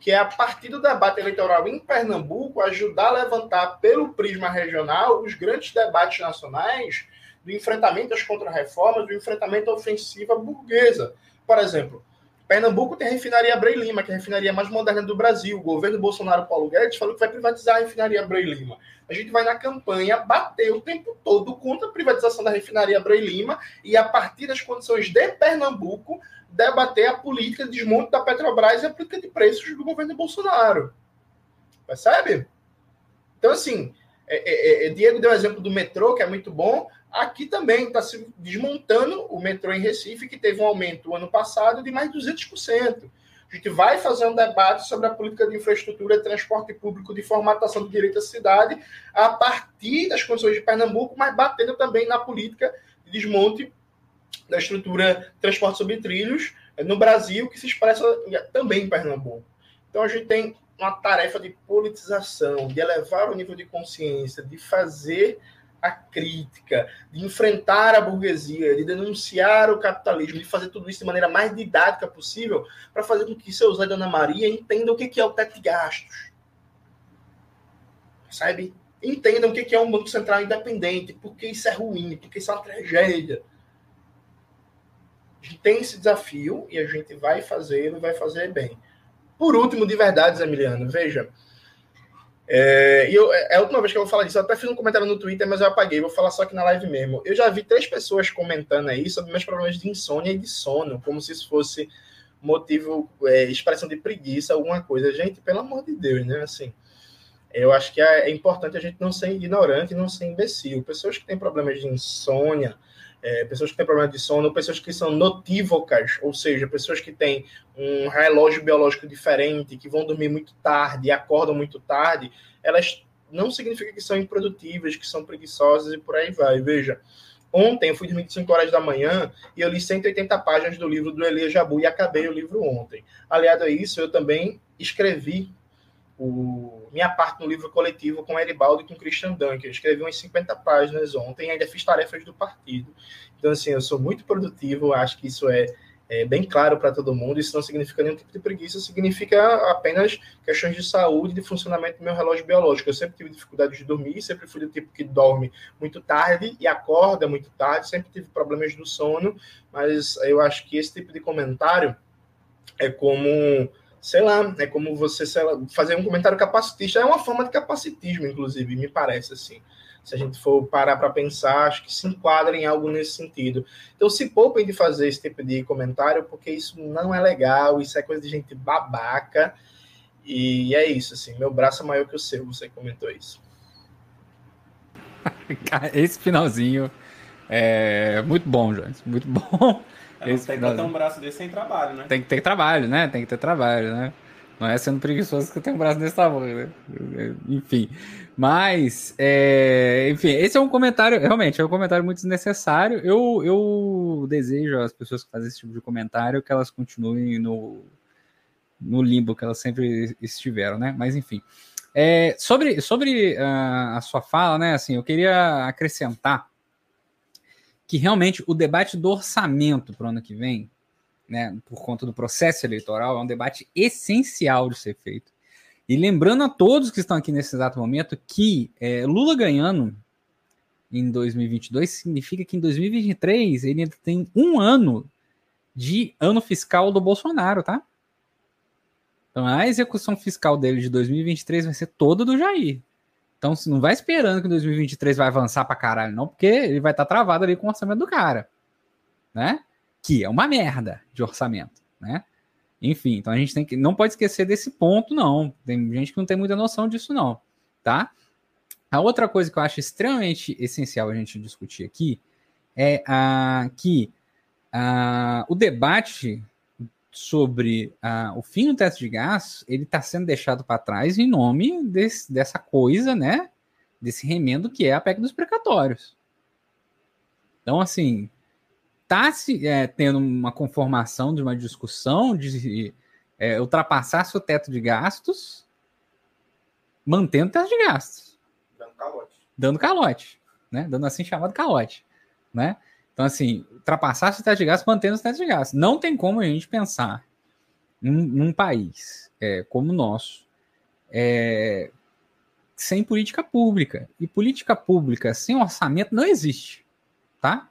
Que é a partir do debate eleitoral em Pernambuco, ajudar a levantar pelo prisma regional os grandes debates nacionais do enfrentamento às contra-reformas, do enfrentamento à ofensiva burguesa. Por exemplo, Pernambuco tem a refinaria Abreu Lima, que é a refinaria mais moderna do Brasil. O governo Bolsonaro Paulo Guedes falou que vai privatizar a refinaria Abreu Lima. A gente vai na campanha bater o tempo todo contra a privatização da refinaria Abreu Lima e, a partir das condições de Pernambuco, debater a política de desmonte da Petrobras e a política de preços do governo Bolsonaro. Percebe? Então, assim, é, é, é, Diego deu o exemplo do metrô, que é muito bom. Aqui também está se desmontando o metrô em Recife, que teve um aumento ano passado de mais de 200%. A gente vai fazer um debate sobre a política de infraestrutura de transporte público de formatação do direito à cidade a partir das condições de Pernambuco, mas batendo também na política de desmonte da estrutura de transporte sobre trilhos no Brasil, que se expressa também em Pernambuco. Então a gente tem uma tarefa de politização, de elevar o nível de consciência, de fazer a crítica, de enfrentar a burguesia, de denunciar o capitalismo, de fazer tudo isso de maneira mais didática possível, para fazer com que seu Zé Dona Maria entendam o que é o teto de gastos. Sabe? Entendam o que é um Banco Central independente, porque isso é ruim, porque isso é uma tragédia. A gente tem esse desafio e a gente vai fazer e vai fazer bem. Por último, de verdade, Emiliano, veja, é, e eu, é a última vez que eu vou falar disso. Eu até fiz um comentário no Twitter, mas eu apaguei. Vou falar só aqui na live mesmo. Eu já vi três pessoas comentando aí sobre meus problemas de insônia e de sono, como se isso fosse motivo, é, expressão de preguiça, alguma coisa. Gente, pelo amor de Deus, né? Assim, eu acho que é, é importante a gente não ser ignorante, não ser imbecil. Pessoas que têm problemas de insônia, é, pessoas que têm problema de sono, pessoas que são notívocas, ou seja, pessoas que têm um relógio biológico diferente, que vão dormir muito tarde acordam muito tarde, elas não significa que são improdutivas, que são preguiçosas e por aí vai. Veja, ontem eu fui dormir 5 horas da manhã e eu li 180 páginas do livro do Elias Jabu e acabei o livro ontem. Aliado a isso, eu também escrevi o, minha parte no livro coletivo com Eribaldo e com Christian Dunker. Eu escrevi umas 50 páginas ontem, ainda fiz tarefas do partido. Então, assim, eu sou muito produtivo, acho que isso é, é bem claro para todo mundo. Isso não significa nenhum tipo de preguiça, significa apenas questões de saúde, de funcionamento do meu relógio biológico. Eu sempre tive dificuldade de dormir, sempre fui do tipo que dorme muito tarde e acorda muito tarde, sempre tive problemas do sono, mas eu acho que esse tipo de comentário é como sei lá, é como você lá, fazer um comentário capacitista. É uma forma de capacitismo, inclusive, me parece assim. Se a gente for parar para pensar, acho que se enquadra em algo nesse sentido. Então, se poupem de fazer esse tipo de comentário, porque isso não é legal, isso é coisa de gente babaca. E é isso, assim. Meu braço é maior que o seu, você comentou isso. Esse finalzinho é muito bom, Jones. Muito bom. É, Esse tem que ter um braço desse sem trabalho, né? Tem que ter trabalho, né? Tem que ter trabalho, né? Não é sendo preguiçoso que tem um braço desse tamanho, né? Enfim. Mas, é... enfim, esse é um comentário, realmente, é um comentário muito desnecessário. Eu, eu desejo às pessoas que fazem esse tipo de comentário que elas continuem no, no limbo que elas sempre estiveram, né? Mas, enfim. É, sobre sobre uh, a sua fala, né? Assim, eu queria acrescentar que realmente o debate do orçamento para o ano que vem, né, por conta do processo eleitoral, é um debate essencial de ser feito. E lembrando a todos que estão aqui nesse exato momento que é, Lula ganhando em 2022 significa que em 2023 ele ainda tem um ano de ano fiscal do Bolsonaro, tá? Então a execução fiscal dele de 2023 vai ser toda do Jair. Então, não vai esperando que 2023 vai avançar pra caralho, não, porque ele vai estar tá travado ali com o orçamento do cara, né? Que é uma merda de orçamento, né? Enfim, então a gente tem que não pode esquecer desse ponto, não. Tem gente que não tem muita noção disso, não, tá? A outra coisa que eu acho extremamente essencial a gente discutir aqui é a, que a, o debate sobre uh, o fim do teto de gás, ele está sendo deixado para trás em nome desse, dessa coisa, né? Desse remendo que é a PEC dos precatórios. Então, assim, está se é, tendo uma conformação de uma discussão de é, ultrapassar-se o teto de gastos, mantendo o teto de gastos. Dando calote. Dando calote, né? Dando assim chamado calote, né? Então, assim, ultrapassar o teto de gastos mantendo os tetos de gastos. Não tem como a gente pensar num, num país é, como o nosso é, sem política pública. E política pública sem orçamento não existe, tá?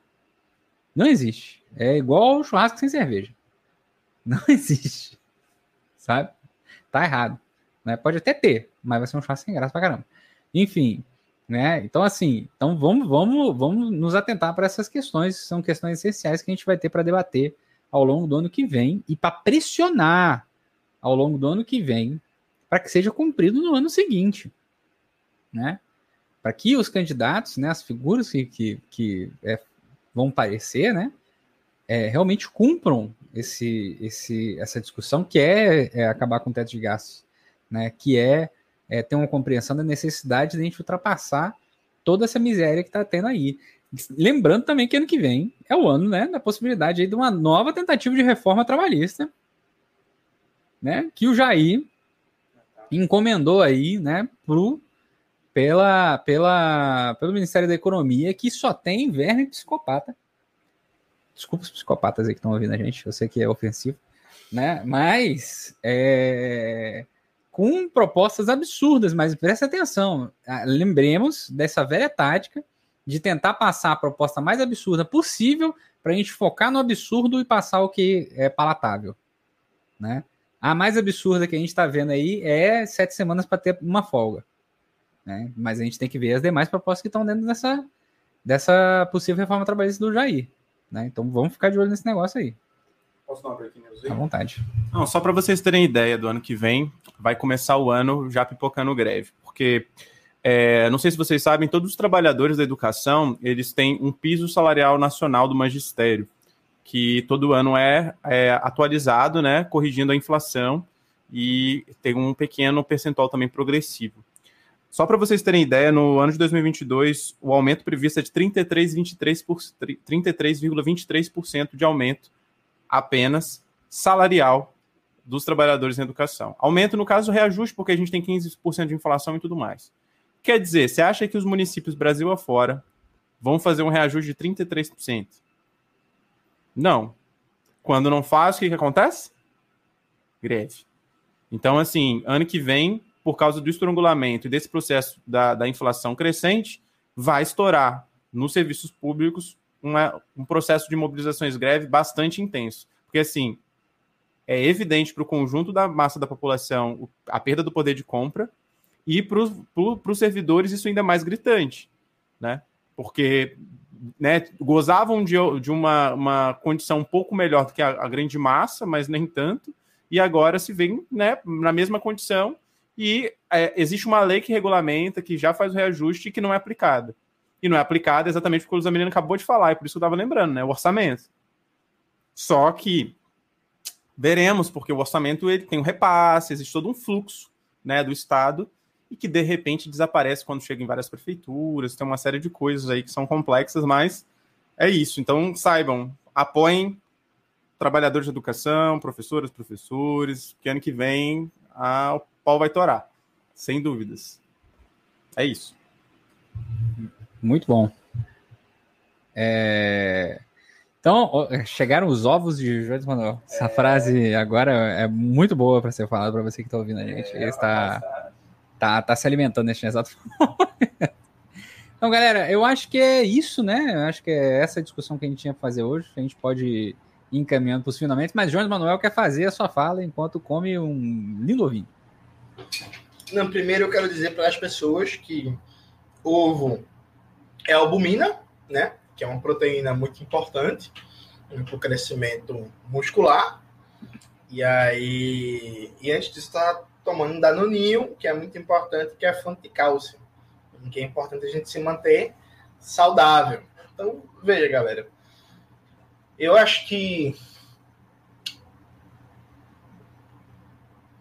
Não existe. É igual churrasco sem cerveja. Não existe. Sabe? Tá errado. Né? Pode até ter, mas vai ser um churrasco sem graça pra caramba. Enfim, né? Então, assim, então vamos, vamos, vamos nos atentar para essas questões, são questões essenciais que a gente vai ter para debater ao longo do ano que vem e para pressionar ao longo do ano que vem para que seja cumprido no ano seguinte, né? Para que os candidatos, né, as figuras que, que, que é, vão parecer, né, é, realmente cumpram esse, esse, essa discussão que é, é acabar com o teto de gastos, né, que é é, ter uma compreensão da necessidade de a gente ultrapassar toda essa miséria que está tendo aí. Lembrando também que ano que vem é o ano né, da possibilidade de uma nova tentativa de reforma trabalhista, né, que o Jair encomendou aí, né, pro, pela, pela, pelo Ministério da Economia, que só tem verme psicopata. Desculpa os psicopatas aí que estão ouvindo a gente, eu sei que é ofensivo, né? Mas é, com propostas absurdas, mas presta atenção. Ah, lembremos dessa velha tática de tentar passar a proposta mais absurda possível para a gente focar no absurdo e passar o que é palatável, né? A mais absurda que a gente está vendo aí é sete semanas para ter uma folga. Né? Mas a gente tem que ver as demais propostas que estão dentro dessa, dessa possível reforma trabalhista do Jair. Né? Então vamos ficar de olho nesse negócio aí. Posso dar uma breaking news À vontade. Não, só para vocês terem ideia do ano que vem, vai começar o ano já pipocando greve. Porque, é, não sei se vocês sabem, todos os trabalhadores da educação, eles têm um piso salarial nacional do magistério que todo ano é, é atualizado, né, corrigindo a inflação e tem um pequeno percentual também progressivo. Só para vocês terem ideia, no ano de 2022, o aumento previsto é de 33,23% 33,23% de aumento apenas salarial dos trabalhadores em educação. Aumento, no caso, reajuste, porque a gente tem 15% de inflação e tudo mais. Quer dizer, você acha que os municípios Brasil afora vão fazer um reajuste de 33%? Não. Quando não faz, o que, que acontece? Greve. Então, assim, ano que vem, por causa do estrangulamento e desse processo da, da inflação crescente, vai estourar nos serviços públicos uma, um processo de mobilizações greve bastante intenso. Porque, assim, é evidente para o conjunto da massa da população a perda do poder de compra e para os servidores isso ainda mais gritante, né? Porque né, gozavam de, de uma, uma condição um pouco melhor do que a, a, grande massa, mas nem tanto, e agora se vê né, na mesma condição e é, existe uma lei que regulamenta, que já faz o reajuste e que não é aplicada. E não é aplicada exatamente porque o Zamirino acabou de falar, e por isso eu estava lembrando, né? O orçamento. Só que veremos, porque o orçamento ele tem um repasse, existe todo um fluxo né, do Estado, e que de repente desaparece quando chega em várias prefeituras, tem uma série de coisas aí que são complexas, mas é isso. Então saibam, apoiem trabalhadores de educação, professoras, professores, que ano que vem a, o pau vai torar, sem dúvidas. É isso. Muito bom. É... Então, chegaram os ovos de Jorge Manuel. Essa é... frase agora é muito boa para ser falada para você que está ouvindo a gente. É, está tá, tá se alimentando neste exato Então, galera, eu acho que é isso, né? Eu acho que é essa discussão que a gente tinha que fazer hoje. A gente pode ir encaminhando para os finalmente, mas Jones Manuel quer fazer a sua fala enquanto come um lindo ovinho. Não, primeiro eu quero dizer para as pessoas que ovo é albumina, né? Que é uma proteína muito importante para o crescimento muscular. E aí, e antes disso, está tomando danoninho, que é muito importante, que é fonte de cálcio, que é importante a gente se manter saudável. Então, veja, galera, eu acho que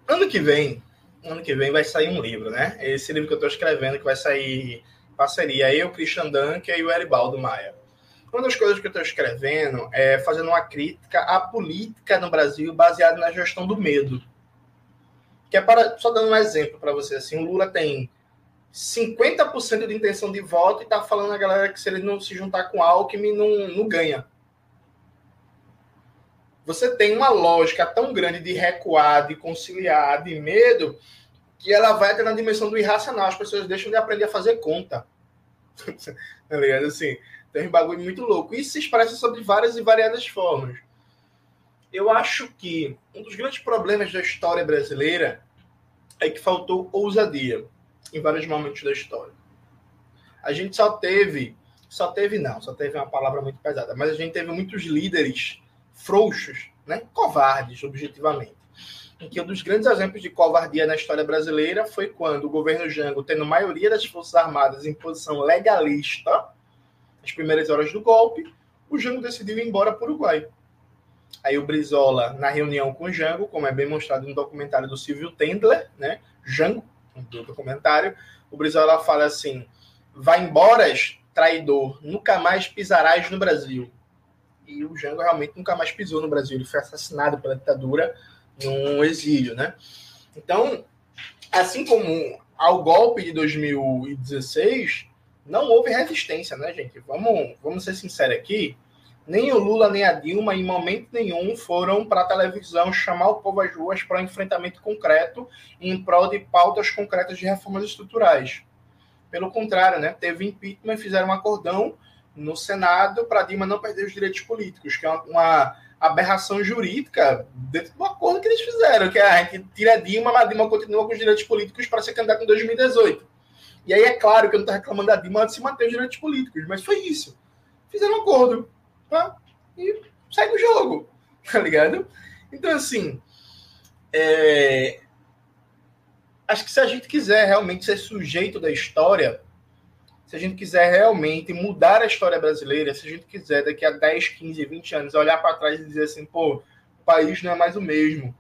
ano que vem, ano que vem vai sair um livro, né? Esse livro que eu estou escrevendo, que vai sair parceria eu, Christian Dunker e o Eribaldo Maia. Uma das coisas que eu estou escrevendo é fazendo uma crítica à política no Brasil baseada na gestão do medo. Que é para, só dando um exemplo para você, assim, o Lula tem 50% de intenção de voto e tá falando a galera que se ele não se juntar com Alckmin, não, não ganha. Você tem uma lógica tão grande de recuar, de conciliar, de medo, que ela vai até na dimensão do irracional. As pessoas deixam de aprender a fazer conta. tá? Assim, tem um bagulho muito louco. Isso se expressa sobre várias e variadas formas eu acho que um dos grandes problemas da história brasileira é que faltou ousadia em vários momentos da história. A gente só teve, só teve não, só teve uma palavra muito pesada, mas a gente teve muitos líderes frouxos, né, covardes, objetivamente. Em que um dos grandes exemplos de covardia na história brasileira foi quando o governo Jango, tendo maioria das forças armadas em posição legalista, nas primeiras horas do golpe, o Jango decidiu ir embora para o Uruguai. Aí o Brizola, na reunião com o Jango, como é bem mostrado no documentário do Silvio Tendler, né? Jango, do documentário, o Brizola fala assim: vai embora, traidor, nunca mais pisarás no Brasil. E o Jango realmente nunca mais pisou no Brasil, ele foi assassinado pela ditadura num exílio, né? Então, assim como ao golpe de 2016, não houve resistência, né, gente? Vamos, vamos ser sinceros aqui. Nem o Lula nem a Dilma, em momento nenhum, foram para a televisão chamar o povo às ruas para um enfrentamento concreto em prol de pautas concretas de reformas estruturais. Pelo contrário, né? Teve impeachment e fizeram um acordão no Senado para Dilma não perder os direitos políticos, que é uma, aberração jurídica dentro do acordo que eles fizeram, que é a gente tira a Dilma, mas a Dilma continua com os direitos políticos para ser candidata em 2018. E aí é claro que eu não estou reclamando da Dilma de se manter os direitos políticos, mas foi isso. Fizeram um acordo. Tá? E segue o jogo. Tá ligado? Então, assim. É... Acho que se a gente quiser realmente ser sujeito da história, se a gente quiser realmente mudar a história brasileira, se a gente quiser daqui a 10, 15, 20 anos olhar para trás e dizer assim, pô, o país não é mais o mesmo.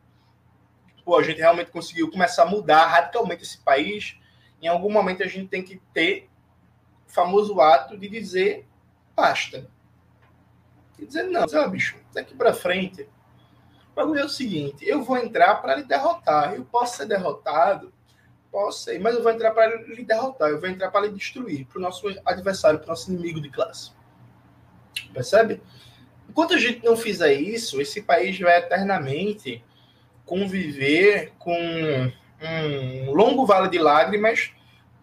Pô, a gente realmente conseguiu começar a mudar radicalmente esse país. Em algum momento a gente tem que ter o famoso ato de dizer basta. E dizer, não, sabe, bicho, daqui para frente. O bagulho é o seguinte: eu vou entrar para lhe derrotar. Eu posso ser derrotado Posso ser, mas eu vou entrar para lhe derrotar, eu vou entrar para lhe destruir, para o nosso adversário, para o nosso inimigo de classe. Percebe? Enquanto a gente não fizer isso, esse país vai eternamente conviver com um longo vale de lágrimas,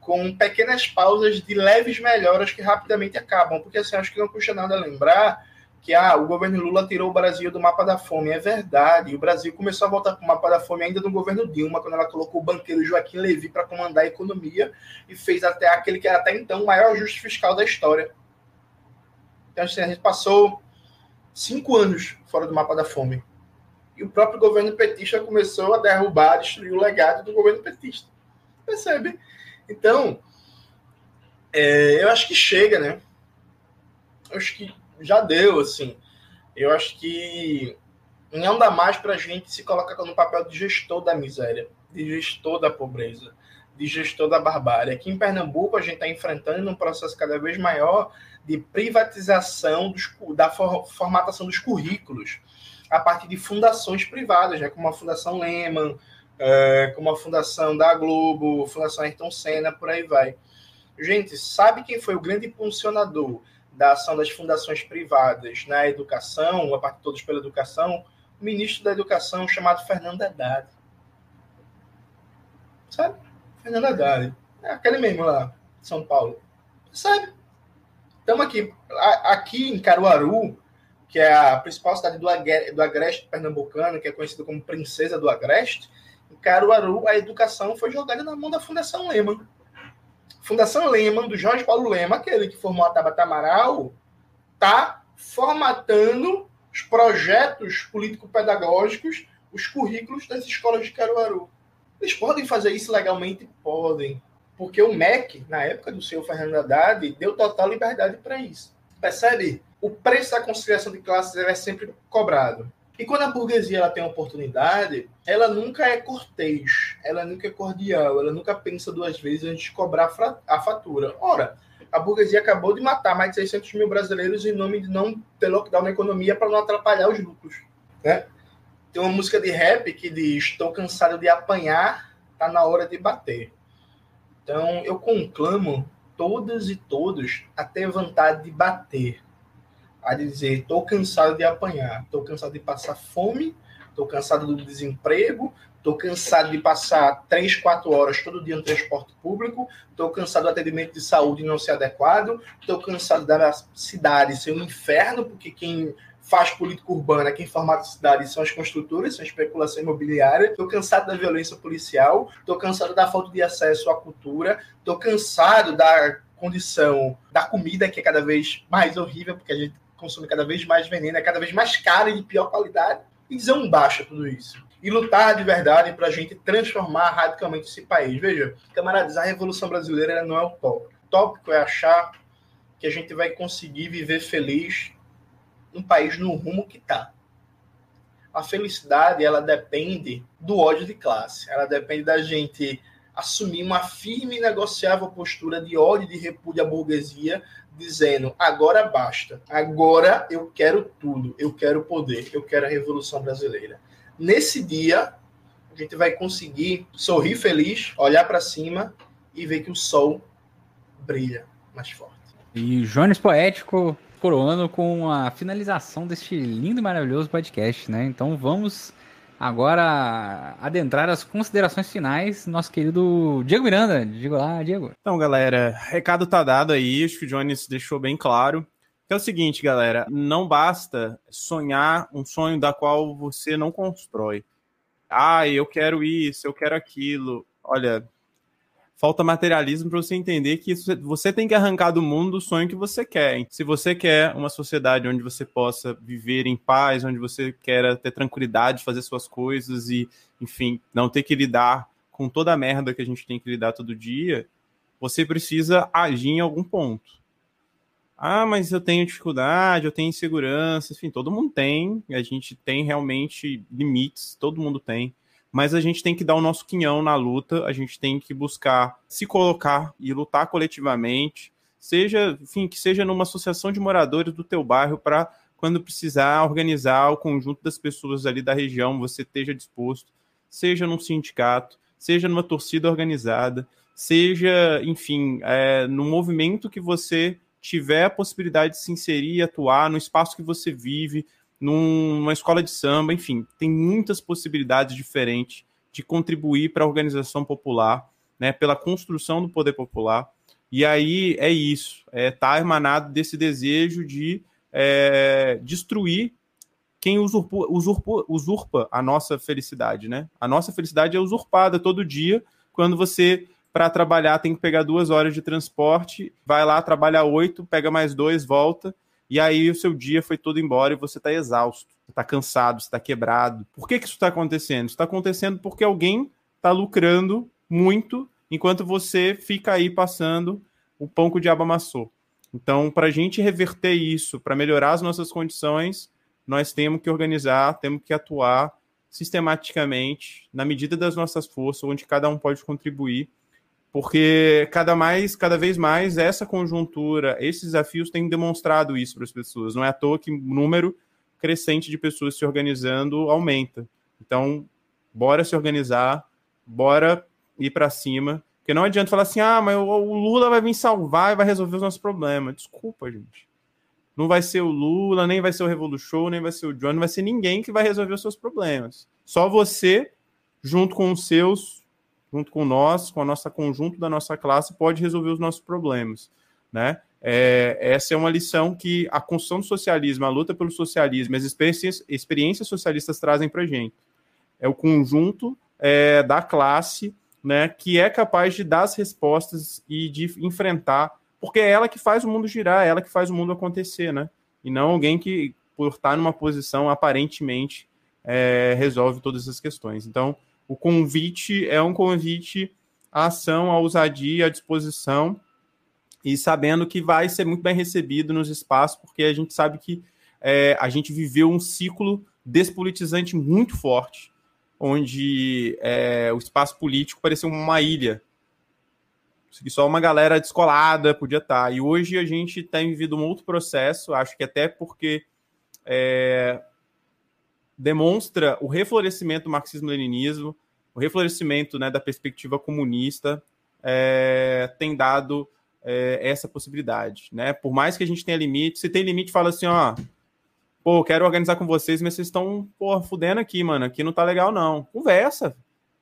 com pequenas pausas de leves melhoras que rapidamente acabam. Porque assim, acho que não custa nada lembrar que ah, o governo Lula tirou o Brasil do mapa da fome. É verdade. O Brasil começou a voltar para o mapa da fome ainda no governo Dilma, quando ela colocou o banqueiro Joaquim Levy para comandar a economia e fez até aquele que era até então o maior ajuste fiscal da história. Então, assim, a gente passou cinco anos fora do mapa da fome. E o próprio governo petista começou a derrubar, destruir o legado do governo petista. Percebe? Então, é, eu acho que chega, né? Eu acho que já deu, assim. Eu acho que não dá mais para a gente se colocar no papel de gestor da miséria, de gestor da pobreza, de gestor da barbárie. Aqui em Pernambuco, a gente está enfrentando um processo cada vez maior de privatização dos, da formatação dos currículos a partir de fundações privadas, né, como a Fundação Lehman, é, como a Fundação da Globo, Fundação Ayrton Senna, por aí vai. Gente, sabe quem foi o grande impulsionador da ação das fundações privadas na educação, a parte todos pela educação, o ministro da Educação chamado Fernando Haddad. Sabe? Fernando Haddad. É aquele mesmo lá, São Paulo. Sabe? Estamos aqui. Aqui em Caruaru, que é a principal cidade do, do Agreste pernambucano, que é conhecida como Princesa do Agreste, em Caruaru, a educação foi jogada na mão da Fundação Lehman. Fundação Lehman, do Jorge Paulo Lema, aquele que formou a Tabata Amaral, está formatando os projetos político-pedagógicos, os currículos das escolas de Caruaru. Eles podem fazer isso legalmente? Podem. Porque o MEC, na época do senhor Fernando Haddad, deu total liberdade para isso. Percebe? O preço da conciliação de classes é sempre cobrado. E quando a burguesia ela tem oportunidade, ela nunca é cortês, ela nunca é cordial, ela nunca pensa duas vezes antes de cobrar a fatura. Ora, a burguesia acabou de matar mais de 600 mil brasileiros em nome de não ter lockdown na economia para não atrapalhar os lucros. Né? Tem uma música de rap que diz: Estou cansado de apanhar, tá na hora de bater. Então eu conclamo todas e todos a ter vontade de bater a dizer: estou cansado de apanhar, estou cansado de passar fome, estou cansado do desemprego, estou cansado de passar três, quatro horas todo dia no transporte público, estou cansado do atendimento de saúde não ser adequado, estou cansado da cidade ser um inferno, porque quem faz política urbana, quem formata a cidade são as construtoras, são a especulação imobiliária. Estou cansado da violência policial, estou cansado da falta de acesso à cultura, estou cansado da condição da comida, que é cada vez mais horrível, porque a gente consome cada vez mais veneno, é cada vez mais caro e de pior qualidade, e dizer um baixa tudo isso. E lutar de verdade para a gente transformar radicalmente esse país. Veja, camaradas, a Revolução Brasileira não é o tópico. O tópico é achar que a gente vai conseguir viver feliz um país no rumo que está. A felicidade, ela depende do ódio de classe. Ela depende da gente assumir uma firme e negociável postura de ódio e de repúdio à burguesia, dizendo: agora basta, agora eu quero tudo, eu quero poder, eu quero a Revolução Brasileira. Nesse dia, a gente vai conseguir sorrir feliz, olhar para cima e ver que o sol brilha mais forte. E Jones Poético coroando com a finalização deste lindo e maravilhoso podcast, né? Então vamos agora adentrar as considerações finais, nosso querido Diego Miranda. Digo lá, Diego. Então, galera, recado tá dado aí, acho que o Jones deixou bem claro. Que é o seguinte, galera, não basta sonhar um sonho da qual você não constrói. Ah, eu quero isso, eu quero aquilo. Olha, falta materialismo para você entender que você tem que arrancar do mundo o sonho que você quer. Hein? Se você quer uma sociedade onde você possa viver em paz, onde você quer ter tranquilidade, fazer suas coisas e, enfim, não ter que lidar com toda a merda que a gente tem que lidar todo dia, você precisa agir em algum ponto. Ah, mas eu tenho dificuldade, eu tenho insegurança, enfim, todo mundo tem, a gente tem realmente limites, todo mundo tem mas a gente tem que dar o nosso quinhão na luta, a gente tem que buscar se colocar e lutar coletivamente, seja, enfim, que seja numa associação de moradores do teu bairro para quando precisar organizar o conjunto das pessoas ali da região, você esteja disposto, seja num sindicato, seja numa torcida organizada, seja, enfim, é, no movimento que você tiver a possibilidade de se inserir e atuar no espaço que você vive, numa escola de samba, enfim, tem muitas possibilidades diferentes de contribuir para a organização popular, né, pela construção do poder popular. E aí é isso, é tá emanado desse desejo de é, destruir quem usurpa, usurpa, usurpa a nossa felicidade, né? A nossa felicidade é usurpada todo dia quando você para trabalhar tem que pegar duas horas de transporte, vai lá, trabalha oito, pega mais dois, volta e aí o seu dia foi todo embora e você está exausto, está cansado, está quebrado. Por que, que isso está acontecendo? Isso está acontecendo porque alguém está lucrando muito enquanto você fica aí passando o pão que o diabo amassou. Então, para a gente reverter isso, para melhorar as nossas condições, nós temos que organizar, temos que atuar sistematicamente, na medida das nossas forças, onde cada um pode contribuir porque cada mais, cada vez mais essa conjuntura, esses desafios têm demonstrado isso para as pessoas. Não é à toa que o número crescente de pessoas se organizando aumenta. Então, bora se organizar, bora ir para cima, porque não adianta falar assim: "Ah, mas o Lula vai vir salvar e vai resolver os nossos problemas". Desculpa, gente. Não vai ser o Lula, nem vai ser o Revolution, nem vai ser o John, não vai ser ninguém que vai resolver os seus problemas. Só você junto com os seus junto com nós, com a nossa conjunto da nossa classe, pode resolver os nossos problemas, né? É, essa é uma lição que a construção do socialismo, a luta pelo socialismo, as experiências, experiências socialistas trazem para gente. É o conjunto é, da classe né, que é capaz de dar as respostas e de enfrentar, porque é ela que faz o mundo girar, é ela que faz o mundo acontecer, né? E não alguém que, por estar numa posição aparentemente, é, resolve todas essas questões. Então, o convite é um convite à ação, à ousadia, à disposição, e sabendo que vai ser muito bem recebido nos espaços, porque a gente sabe que é, a gente viveu um ciclo despolitizante muito forte, onde é, o espaço político parecia uma ilha. Só uma galera descolada podia estar. E hoje a gente tem vivido um outro processo, acho que até porque é, demonstra o reflorescimento do marxismo-leninismo, o reflorescimento né, da perspectiva comunista é, tem dado é, essa possibilidade. Né? Por mais que a gente tenha limite, se tem limite, fala assim, ó, pô, quero organizar com vocês, mas vocês estão, pô, fudendo aqui, mano, aqui não tá legal não. Conversa.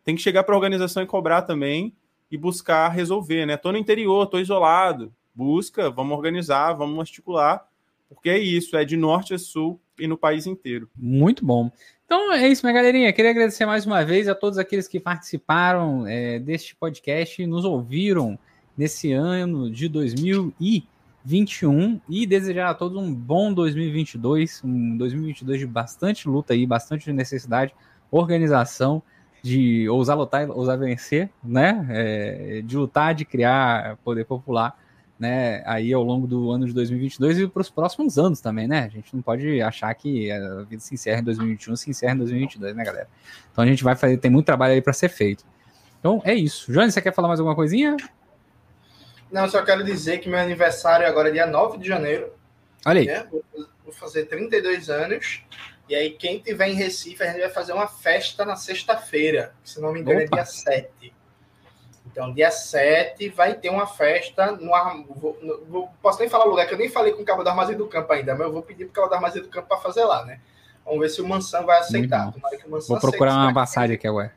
Tem que chegar para a organização e cobrar também e buscar resolver, né? Tô no interior, tô isolado. Busca, vamos organizar, vamos articular, porque é isso, é de norte a sul, e no país inteiro. Muito bom. Então é isso, minha galerinha. Queria agradecer mais uma vez a todos aqueles que participaram é, deste podcast e nos ouviram nesse ano de 2021 e desejar a todos um bom 2022, um 2022 de bastante luta aí, bastante necessidade, organização, de ousar lutar, ousar vencer, né? É, de lutar, de criar poder popular né, aí ao longo do ano de 2022 e para os próximos anos também, né? A gente não pode achar que a vida se encerra em 2021, se encerra em 2022, né, galera? Então a gente vai fazer, tem muito trabalho aí para ser feito. Então é isso. Johnny, você quer falar mais alguma coisinha? Não, só quero dizer que meu aniversário é agora é dia 9 de janeiro. Olha aí. Né? Vou fazer 32 anos. E aí, quem tiver em Recife, a gente vai fazer uma festa na sexta-feira. Se não me engano, Opa. é dia 7. Então, dia 7 vai ter uma festa no, Ar- no- posso nem falar o lugar, que eu nem falei com o cabo do Armazém do Campo ainda, mas eu vou pedir pro cabo do Armazém do Campo para fazer lá, né? Vamos ver se o Mansão vai aceitar. o Vou procurar aceite, uma passagem aqui agora.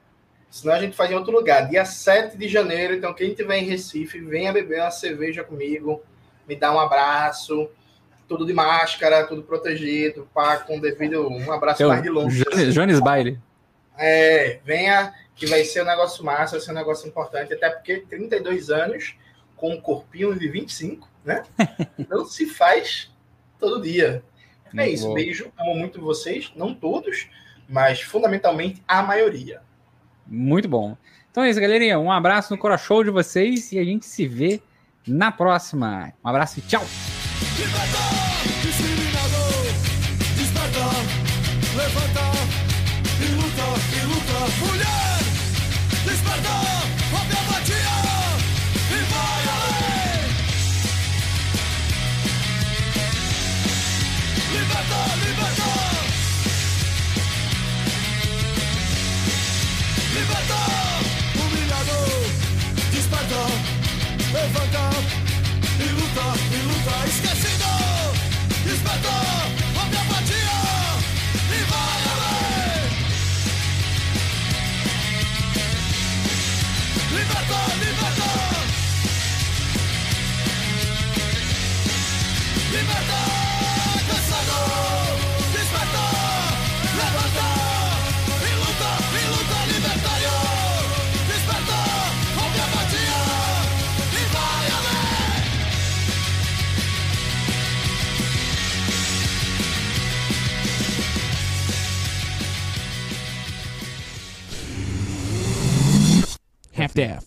Senão a gente faz em outro lugar. Dia 7 de janeiro, então quem tiver em Recife, venha beber uma cerveja comigo, me dá um abraço, tudo de máscara, tudo protegido, pá, com devido um abraço Seu mais de longe. Jones Baile. É, venha, que vai ser um negócio massa, vai ser um negócio importante, até porque 32 anos, com um corpinho de 25, né? Não se faz todo dia. É Muito isso, bom. beijo, amo muito vocês, não todos, mas fundamentalmente a maioria. Muito bom. Então é isso, galerinha. Um abraço no coração de vocês e a gente se vê na próxima. Um abraço e tchau. Discriminador, despertar, levantar y Luca Fuller de half daft.